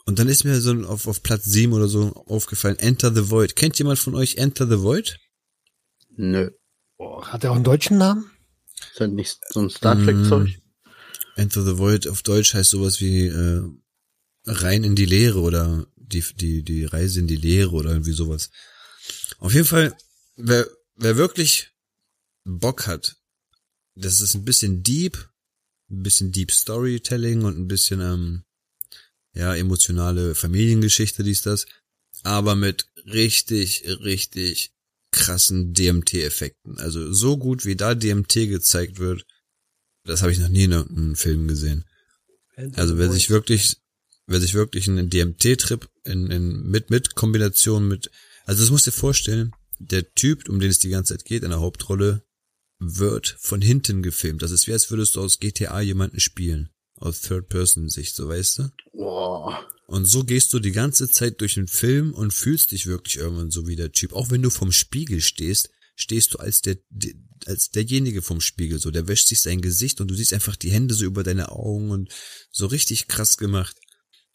Und dann ist mir so auf, auf Platz 7 oder so aufgefallen, Enter the Void. Kennt jemand von euch Enter the Void? Nö. Hat er auch einen deutschen Namen? Ist halt nicht so ein Star Trek-Zeug. Enter the Void auf Deutsch heißt sowas wie äh, rein in die Leere oder die, die, die Reise in die Leere oder irgendwie sowas. Auf jeden Fall, wer, wer wirklich Bock hat, das ist ein bisschen deep, ein bisschen Deep Storytelling und ein bisschen, ähm, ja, emotionale Familiengeschichte, dies, das, aber mit richtig, richtig krassen DMT-Effekten. Also so gut wie da DMT gezeigt wird, das habe ich noch nie in einem Film gesehen. Also wer sich wirklich, wer sich wirklich einen DMT-Trip in, in, mit, mit Kombination mit, also das musst du dir vorstellen, der Typ, um den es die ganze Zeit geht, in der Hauptrolle, wird von hinten gefilmt. Das ist wie als würdest du aus GTA jemanden spielen. Aus Third-Person-Sicht, so weißt du? Boah. Und so gehst du die ganze Zeit durch den Film und fühlst dich wirklich irgendwann so wie der Typ. Auch wenn du vom Spiegel stehst, stehst du als der, der als derjenige vom Spiegel, so, der wäscht sich sein Gesicht und du siehst einfach die Hände so über deine Augen und so richtig krass gemacht.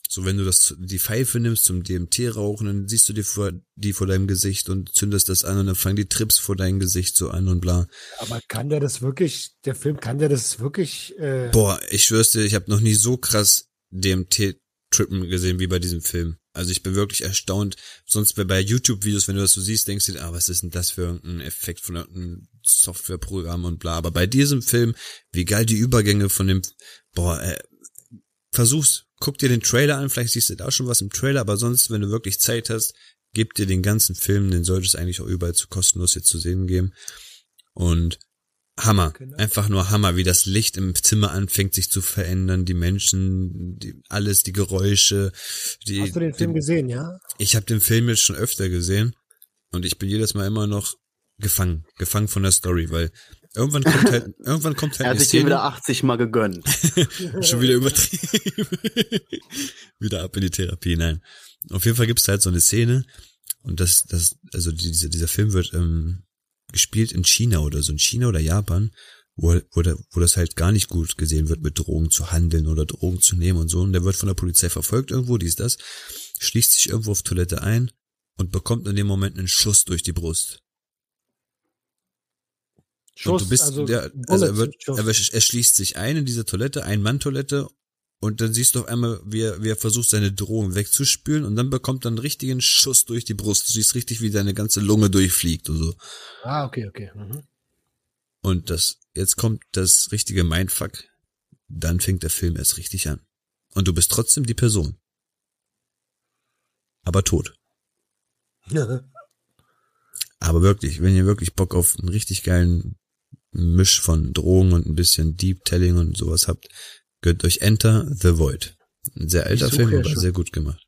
So, wenn du das, die Pfeife nimmst zum DMT rauchen, dann siehst du die vor, die vor deinem Gesicht und zündest das an und dann fangen die Trips vor deinem Gesicht so an und bla. Aber kann der das wirklich, der Film, kann der das wirklich, äh, Boah, ich schwör's dir, ich habe noch nie so krass DMT-Trippen gesehen wie bei diesem Film. Also ich bin wirklich erstaunt. Sonst bei YouTube-Videos, wenn du das so siehst, denkst du dir, ah, was ist denn das für ein Effekt von irgendeinem Softwareprogramm und bla. Aber bei diesem Film, wie geil die Übergänge von dem, boah, äh, versuch's, guck dir den Trailer an, vielleicht siehst du da schon was im Trailer, aber sonst, wenn du wirklich Zeit hast, gib dir den ganzen Film, den sollte es eigentlich auch überall zu kostenlos jetzt zu sehen geben. Und Hammer, Genau. einfach nur Hammer, wie das Licht im Zimmer anfängt sich zu verändern, die Menschen, die, alles, die Geräusche. Die, hast du den Film die, gesehen, ja? Ich habe den Film jetzt schon öfter gesehen und ich bin jedes Mal immer noch gefangen, gefangen von der Story, weil irgendwann kommt halt, irgendwann kommt halt Er hat sich Szene, wieder 80 mal gegönnt. schon wieder übertrieben, wieder ab in die Therapie, nein. Auf jeden Fall gibt's halt so eine Szene und das, das, also dieser, dieser Film wird ähm, gespielt in China oder so, in China oder Japan, wo, wo, der, wo das halt gar nicht gut gesehen wird, mit Drogen zu handeln oder Drogen zu nehmen und so. Und der wird von der Polizei verfolgt irgendwo, dies, das, schließt sich irgendwo auf Toilette ein und bekommt in dem Moment einen Schuss durch die Brust. Und du bist, also, der, also er, wird, Schuss. er, er schließt sich ein in diese Toilette, Ein-Mann-Toilette, und dann siehst du auf einmal, wie er, wie er versucht, seine Drohung wegzuspülen, und dann bekommt er einen richtigen Schuss durch die Brust. Du siehst richtig, wie seine ganze Lunge durchfliegt und so. Ah, okay, okay. Mhm. Und das, jetzt kommt das richtige Mindfuck. Dann fängt der Film erst richtig an. Und du bist trotzdem die Person. Aber tot. Aber wirklich, wenn ihr wirklich Bock auf einen richtig geilen Misch von Drogen und ein bisschen Deep Telling und sowas habt, gönnt euch Enter the Void. Ein sehr alter Film, ja aber schon. sehr gut gemacht.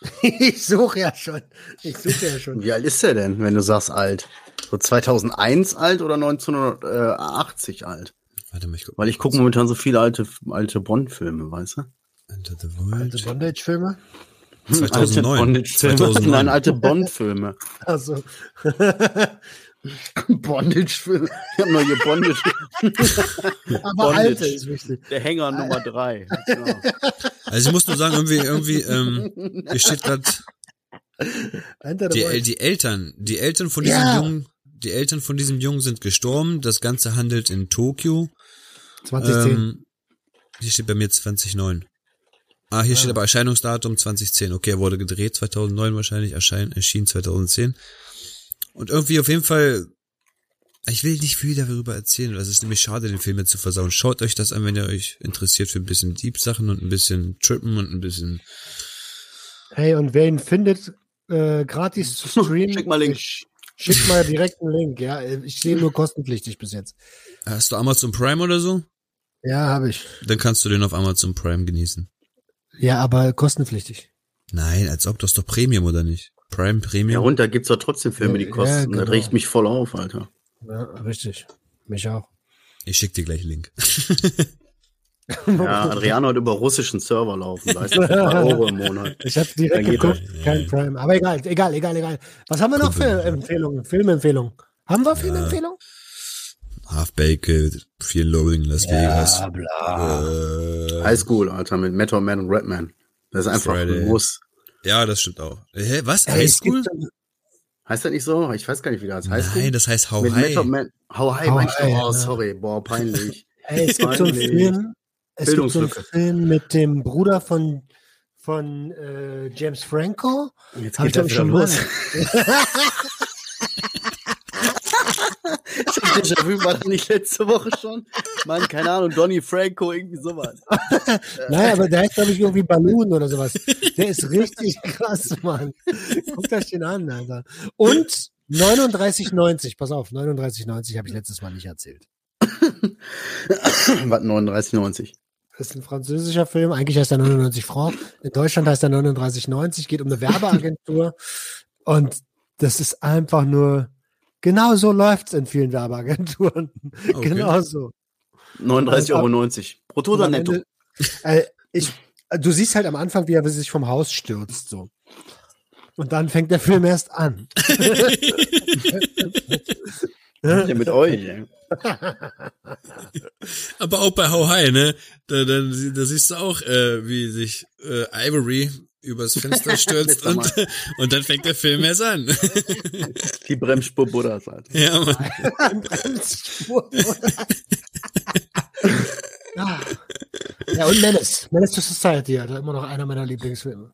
ich suche ja schon. Ich suche ja schon. Wie alt ist er denn, wenn du sagst alt? So 2001 alt oder 1980 alt? Warte mal, ich guck. Weil ich gucke momentan so viele alte, alte Bond-Filme, weißt du? Enter the Alte Void. Bondage-Filme? 2009. Alte Bondage-Filme. 2009. Nein, alte Bond-Filme. Also. Bondage-Filme. Ich habe neue Bondage. Aber Bondage. alte ist wichtig. Der Hänger Nummer drei. Genau. Also ich muss nur sagen, irgendwie, irgendwie, ähm, hier steht gerade Die, die Eltern, die Eltern von diesem Ja. Jungen, die Eltern von diesem Jungen sind gestorben. Das Ganze handelt in Tokio. 2010. Ähm, hier steht bei mir 2009. Ah, hier steht aber Erscheinungsdatum 2010. Okay, er wurde gedreht 2009 wahrscheinlich, erschein, erschien 2010. Und irgendwie auf jeden Fall, ich will nicht viel darüber erzählen, das ist nämlich schade, den Film jetzt zu versauen. Schaut euch das an, wenn ihr euch interessiert für ein bisschen Deep-Sachen und ein bisschen Trippen und ein bisschen Hey, und wer ihn findet, äh, gratis zu streamen, Schick mal Link. ich- Schick mal direkt einen Link, ja. Ich sehe nur kostenpflichtig bis jetzt. Hast du Amazon Prime oder so? Ja, habe ich. Dann kannst du den auf Amazon Prime genießen. Ja, aber kostenpflichtig. Nein, als ob das doch Premium oder nicht? Prime Ja, Premium? und da gibt's doch trotzdem Filme, die Ja, kosten. genau. Das regt mich voll auf, Alter. Ja, richtig. Mich auch. ich schick dir gleich Link. Ja, Adriano hat über russischen Server laufen, weißt du, Euro im Monat. Ich habe direkt geguckt, kein Prime. Aber egal, egal, egal, egal. Was haben wir noch für Empfehlungen? Filmempfehlungen? Haben wir Filmempfehlungen? Half-Baked, viel Loading Las Vegas. bla. Äh, Highschool, Alter, mit Method Man und Redman. Das ist einfach Friday. ein Muss. Ja, das stimmt auch. Hä, was? Ey, es Highschool? Heißt das nicht so? Ich weiß gar nicht, wie das heißt. Nein, das heißt How mit High. Method Man. How High, How meinst du? High, Oh, ja. sorry. Boah, peinlich. Ey, es gibt so einen. Film, es gibt so einen. Film mit dem Bruder von, von äh, James Franco. Jetzt Hab ich geht doch das schon los. Déjà-vu war das nicht letzte Woche schon? Mann, keine Ahnung, Donny Franco, irgendwie sowas. Nein, aber der heißt, glaube ich, irgendwie Balloon oder sowas. Der ist richtig krass, Mann. Guckt euch den an, Alter. Und 39,90. Pass auf, 39,90 habe ich letztes Mal nicht erzählt. Was, 39,90? Das ist ein französischer Film. Eigentlich heißt er 99 Francs. In Deutschland heißt er 39,90. Geht um eine Werbeagentur. Und das ist einfach nur, genau so läuft's in vielen Werbeagenturen. Okay. Genau so. 39,90 Euro. Brutto oder netto? Ende- Äh, ich, du siehst halt am Anfang, wie er sich vom Haus stürzt, so. Und dann fängt der Film erst an. Ja, mit euch. ey. Aber auch bei How High, ne? Da, da, da siehst du auch, äh, wie sich äh, Ivory übers Fenster stürzt und, und dann fängt der Film erst an. Die Bremsspur Buddhas halt. ja, Mann. Ah. ja, und Menace. Menace to Society, Alter. Immer noch einer meiner Lieblingsfilme.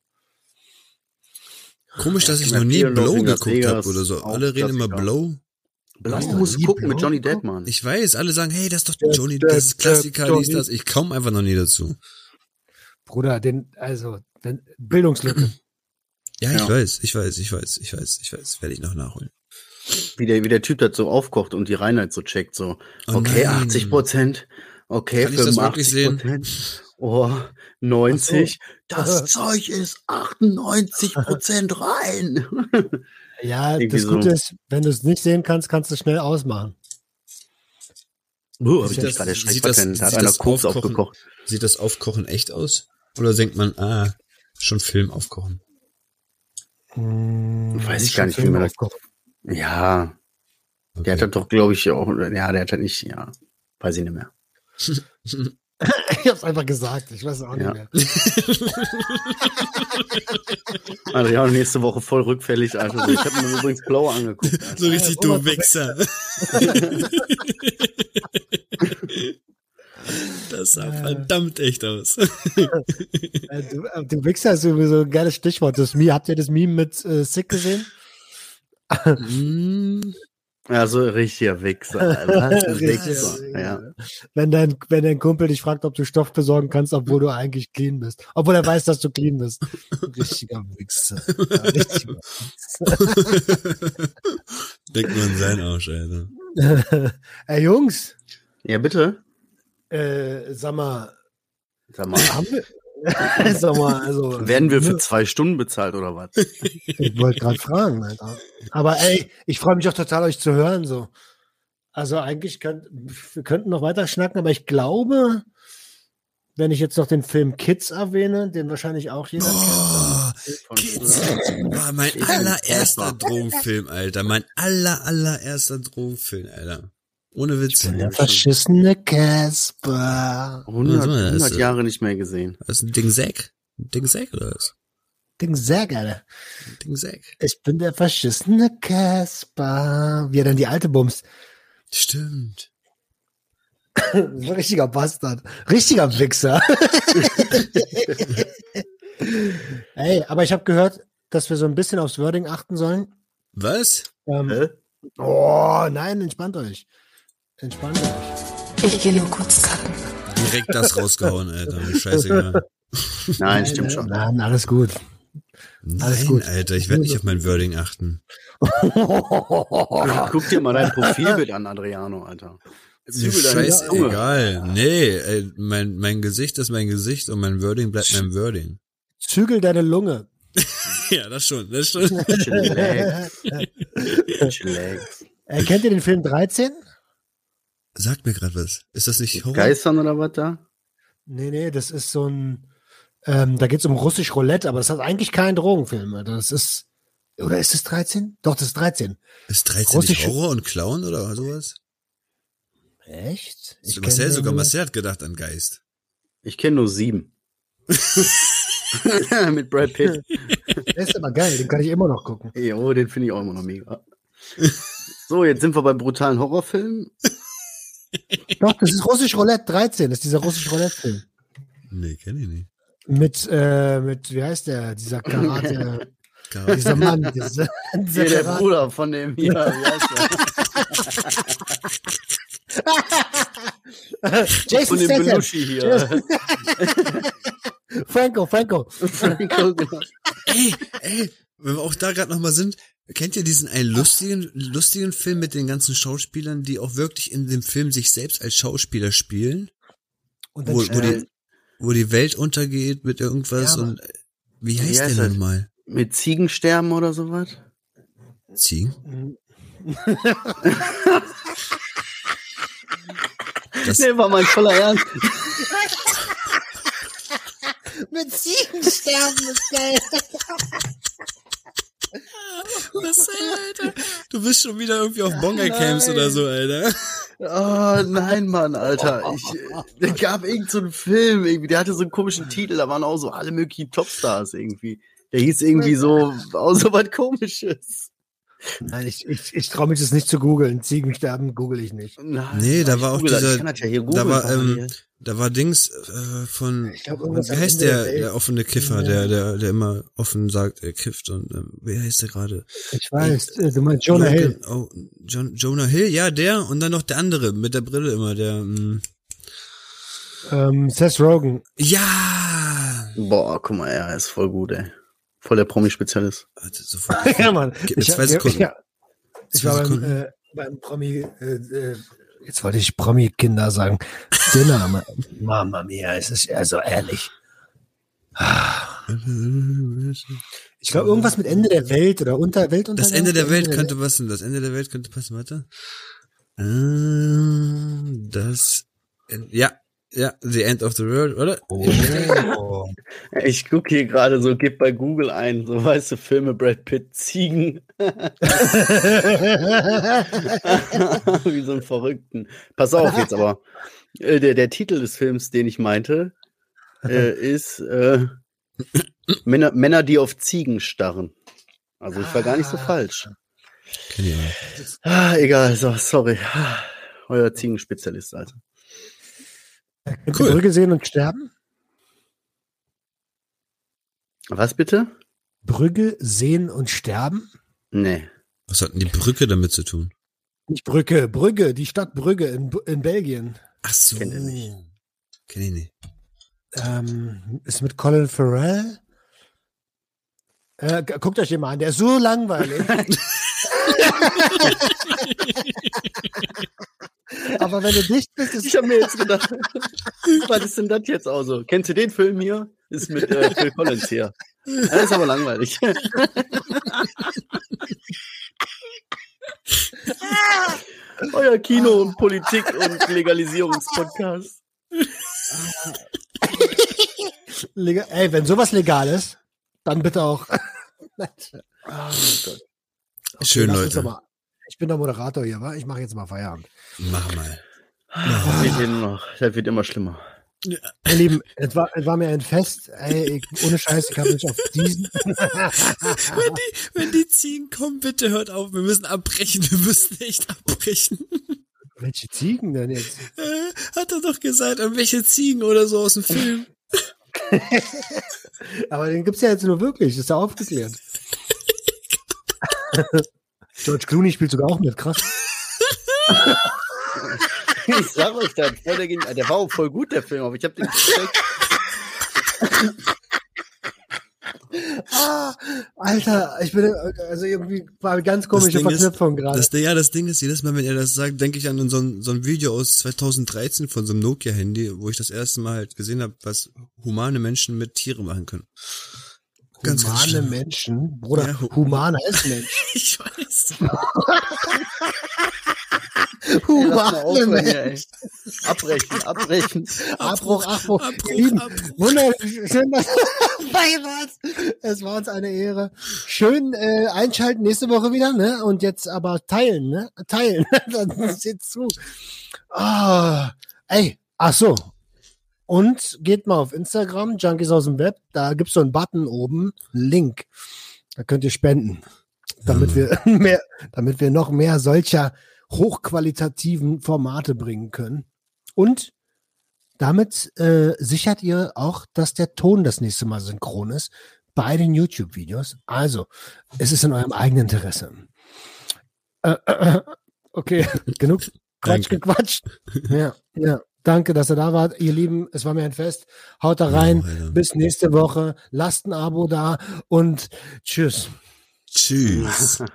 Komisch, dass ich Ja, noch nie Blow geguckt habe oder so. Alle reden immer. Blow. Musst nie gucken mit Johnny? Depp, Mann. Ich weiß, alle sagen, hey, das ist doch Der- Johnny, das ist Klassiker, der dies, das. Ich komme einfach noch nie dazu. Bruder, den, also, den Bildungslücke. Ja, ich Ja. weiß, ich weiß, ich weiß, ich weiß, ich weiß, werde ich noch nachholen. Wie der, wie der Typ das so aufkocht und die Reinheit so checkt, so, Oh okay, nein. 80 Prozent, okay, Kann ich das wirklich 85 Prozent, oh, 90, das Zeug ist 98 Prozent rein. Ja, Irgendwie das Gute so. ist, wenn du es nicht sehen kannst, kannst du schnell ausmachen. Uh, hab Sieht ich das- gerade sieht das- hat sieht einer das Aufkochen- aufgekocht. Sieht das Aufkochen echt aus? Oder denkt man, ah, schon Film aufkochen? Hm, Weiß ich gar nicht, wie Film man das-. Ja, Okay. der hat das doch, glaube ich, auch, ja, der hat das nicht, ja, weiß ich nicht mehr. Ich hab's einfach gesagt, ich weiß auch nicht Ja. mehr. Adriano nächste Woche voll rückfällig, Alter. So, Ich habe mir übrigens blau angeguckt. Alter. so richtig, du Wichser. das sah verdammt echt aus. Äh, Du, äh, du Wichser ist sowieso ein geiles Stichwort. Das Meme, habt ihr das Meme mit äh, Sick gesehen? Hm, Ja, so richtiger Wichser. Alter. Wichser. Ja. Wenn dein, wenn dein Kumpel dich fragt, ob du Stoff besorgen kannst, obwohl du eigentlich clean bist. Obwohl er weiß, dass du clean bist. Richtiger Wichser. Ja, richtiger Wichser. Denkt nur an seinen Arsch, Alter. Ey, Jungs, ja, bitte. Äh, sag mal, Sag mal, haben wir, sag mal, also. werden wir für zwei Stunden bezahlt oder was? Ich wollte gerade fragen, Alter. Aber ey, ich freue mich auch total, euch zu hören, so. Also eigentlich könnt, wir könnten noch weiter schnacken, aber ich glaube, wenn ich jetzt noch den Film Kids erwähne, den wahrscheinlich auch jeder kennt. Oh, Von Kids war mein allererster Drogenfilm, Alter. Mein aller, allererster Drogenfilm, Alter. Ohne Witz. Der verschissene Casper. 100, Was soll das 100 denn? Jahre nicht mehr gesehen. Was ist ein Ding Sack? Ein Ding Sack oder was? Ding geil. Ein Ding Sack. Ich bin der verschissene Casper. Wie er dann die alte Bums. Stimmt. Ein richtiger Bastard. Richtiger Wichser. Ey, aber ich habe gehört, dass wir so ein bisschen aufs Wording achten sollen. Was? Ähm, Hä? oh, nein, entspannt euch. Entspannt euch. Ich gehe nur kurz kacken. Direkt das rausgehauen, Alter. Scheißegal. Nein, stimmt schon. Nein, alles gut. Alles Nein, gut. Alter, ich werde nicht auf mein Wording achten. Guck dir mal dein Profilbild an, Adriano, Alter. Scheißegal. Nee, ey, mein, mein Gesicht ist mein Gesicht und mein Wording bleibt mein Wording. Zügel deine Lunge. Ja, das schon, das schon. Chillax. Chillax. äh, kennt ihr den Film 13? Sag mir grad was. Ist das nicht Horror? Geistern oder was da? Nee, nee, das ist so ein, ähm, da geht's um russisch Roulette, aber das hat eigentlich keinen Drogenfilm. Das ist, oder ist es 13? Doch, das ist 13. Ist 13 nicht Russisch- Horror und Clown oder sowas? Echt? Ich Marcel, sogar Marcel hat gedacht an Geist. Ich kenne nur sieben. Mit Brad Pitt. Der ist aber geil, den kann ich immer noch gucken. Jo, den finde ich auch immer noch mega. So, jetzt sind wir bei brutalen Horrorfilmen. Doch, das ist russisch Roulette 13, das ist dieser russisch Roulette-Film. Nee, kenn ich nicht. Mit, äh, mit, wie heißt der, dieser Karate, dieser Mann, dieser, dieser der Karate. Bruder von dem hier. Wie heißt der? Jason Von dem Statham. Belushi hier. Franco, Franco. Franco, genau. ey, ey, wenn wir auch da gerade nochmal sind, kennt ihr diesen einen lustigen, lustigen Film mit den ganzen Schauspielern, die auch wirklich in dem Film sich selbst als Schauspieler spielen? Und dann Wo, wo, die, wo die Welt untergeht mit irgendwas Ja, und wie heißt Wie heißt der nochmal? Mit Ziegensterben oder sowas? Ziegen? Das, Nee, war mein voller Ernst. Mit Ziegensterben ist geil. Was, Alter? Du bist schon wieder irgendwie auf Bonga-Camps oder so, Alter. Oh nein, Mann, Alter. Ich, da gab irgendeinen so Film, irgendwie, der hatte so einen komischen Titel, da waren auch so alle möglichen Topstars irgendwie. Der hieß irgendwie so, auch so was komisches. Nein, ich, ich, ich traue mich das nicht zu googeln. Ziegen sterben google ich nicht. Nein, Nee, da war auch google dieser- ja Da war, ähm, da war Dings äh, von, Ich glaub, wie heißt der, der offene Kiffer, der, der, der immer offen sagt, er kifft und ähm, wer heißt der gerade? Ich weiß, äh, du meinst Jonah Hill. Oh, John, Jonah Hill, ja, der und dann noch der andere mit der Brille immer, der, mm, Ähm, Seth Rogen. ja, Boah, guck mal, er ist voll gut, ey. Voll der Promi-Spezialist. Sofort. ja, Mann. Gib mir Ich, zwei Sekunden. Ich, ich Zwei war beim, äh, beim Promi, äh, äh, jetzt wollte ich Promi-Kinder sagen. Dinner, Ma- Mama mia, es ist also ehrlich. Ich glaube, irgendwas mit Ende der Welt oder unter Weltuntergang. Das Ende der Welt Ende könnte passen, das Ende der Welt könnte passen, warte. Ähm, Das, ja, ja, The End of the World, oder? Oh. Ich guck hier gerade so, gib bei Google ein, so weißt du, Filme Brad Pitt, Ziegen, wie so ein Verrückten. Pass auf jetzt aber. Äh, Der, der Titel des Films, den ich meinte, äh, ist äh, Männer, Männer, die auf Ziegen starren. Also ich war gar nicht so Ah. falsch. Auch. Ah, egal, so, sorry. Ah, Euer Ziegenspezialist, also. Könnt Cool. Brügge sehen und sterben? Was bitte? Brügge sehen und sterben? Nee. Was hat denn die Brücke damit zu tun? Nicht Brücke, Brügge, die Stadt Brügge in, in Belgien. Ach so. Kennt ihr nicht. Kenn ich nicht. Ähm, ist mit Colin Farrell. Äh, guckt euch den mal an, der ist so langweilig. Aber wenn du dicht bist, ist Ich habe mir jetzt gedacht, was ist denn das jetzt auch so? Kennst du den Film hier? Ist mit äh, Phil Collins hier. Das ist aber langweilig. Euer Kino- und Politik- und Legalisierungspodcast. legal. Ey, wenn sowas legal ist, dann bitte auch. Ah, Gott. Schön, lass uns Leute. mal- Ich bin der Moderator hier, wa? Ich mache jetzt mal Feierabend. Mach mal. Das wird, noch, das wird immer schlimmer. Ihr Lieben, es war, es war mir ein Fest. Ey, ich, ohne Scheiß, ich habe mich auf diesen. Wenn die, wenn die Ziegen kommen, bitte hört auf. Wir müssen abbrechen. Wir müssen echt abbrechen. Welche Ziegen denn jetzt? Äh, hat er doch gesagt, irgendwelche Ziegen oder so aus dem Film. Aber den gibt's ja jetzt nur wirklich, ist ja aufgeklärt. George Clooney spielt sogar auch mit, krass. Ich sag euch das, voll der, Gen- der war auch voll gut, der Film, aber ich habe den gecheckt. Ah, Alter, ich bin, also irgendwie war eine ganz komische Verknüpfung gerade. Das, ja, das Ding ist, jedes Mal, wenn er das sagt, denke ich an so ein, so ein Video aus 2013 von so einem Nokia-Handy, wo ich das erste Mal halt gesehen habe, was humane Menschen mit Tiere machen können. Ganz, Humane. Menschen, Bruder, Ja, hu- human heißt Mensch. Ich weiß. Humane Mensch. Abbrechen, abbrechen. Abbruch, Abbruch. Abbruch, Abbruch. Wunderschön, dass bei was. Es war uns eine Ehre. Schön äh, einschalten nächste Woche wieder, ne? Und jetzt aber teilen, ne? Teilen. Dann seht zu. Ah, ey, ach so. Und geht mal auf Instagram, Junkies aus dem Web. Da gibt's so einen Button oben, Link. Da könnt ihr spenden, damit wir mehr, damit wir noch mehr solcher hochqualitativen Formate bringen können. Und damit äh, sichert ihr auch, dass der Ton das nächste Mal synchron ist bei den YouTube-Videos. Also, es ist in eurem eigenen Interesse. Äh, äh, äh, okay, genug Quatsch gequatscht. Ja, ja. Danke, dass ihr da wart, ihr Lieben. Es war mir ein Fest. Haut da rein. Oh. Bis nächste Woche. Lasst ein Abo da und tschüss. Tschüss.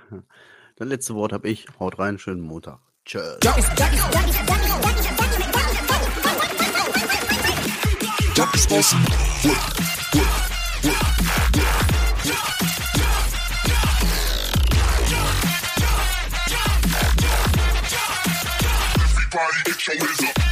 Das letzte Wort habe ich. Haut rein, schönen Montag. Tschüss. Everybody get your hands up.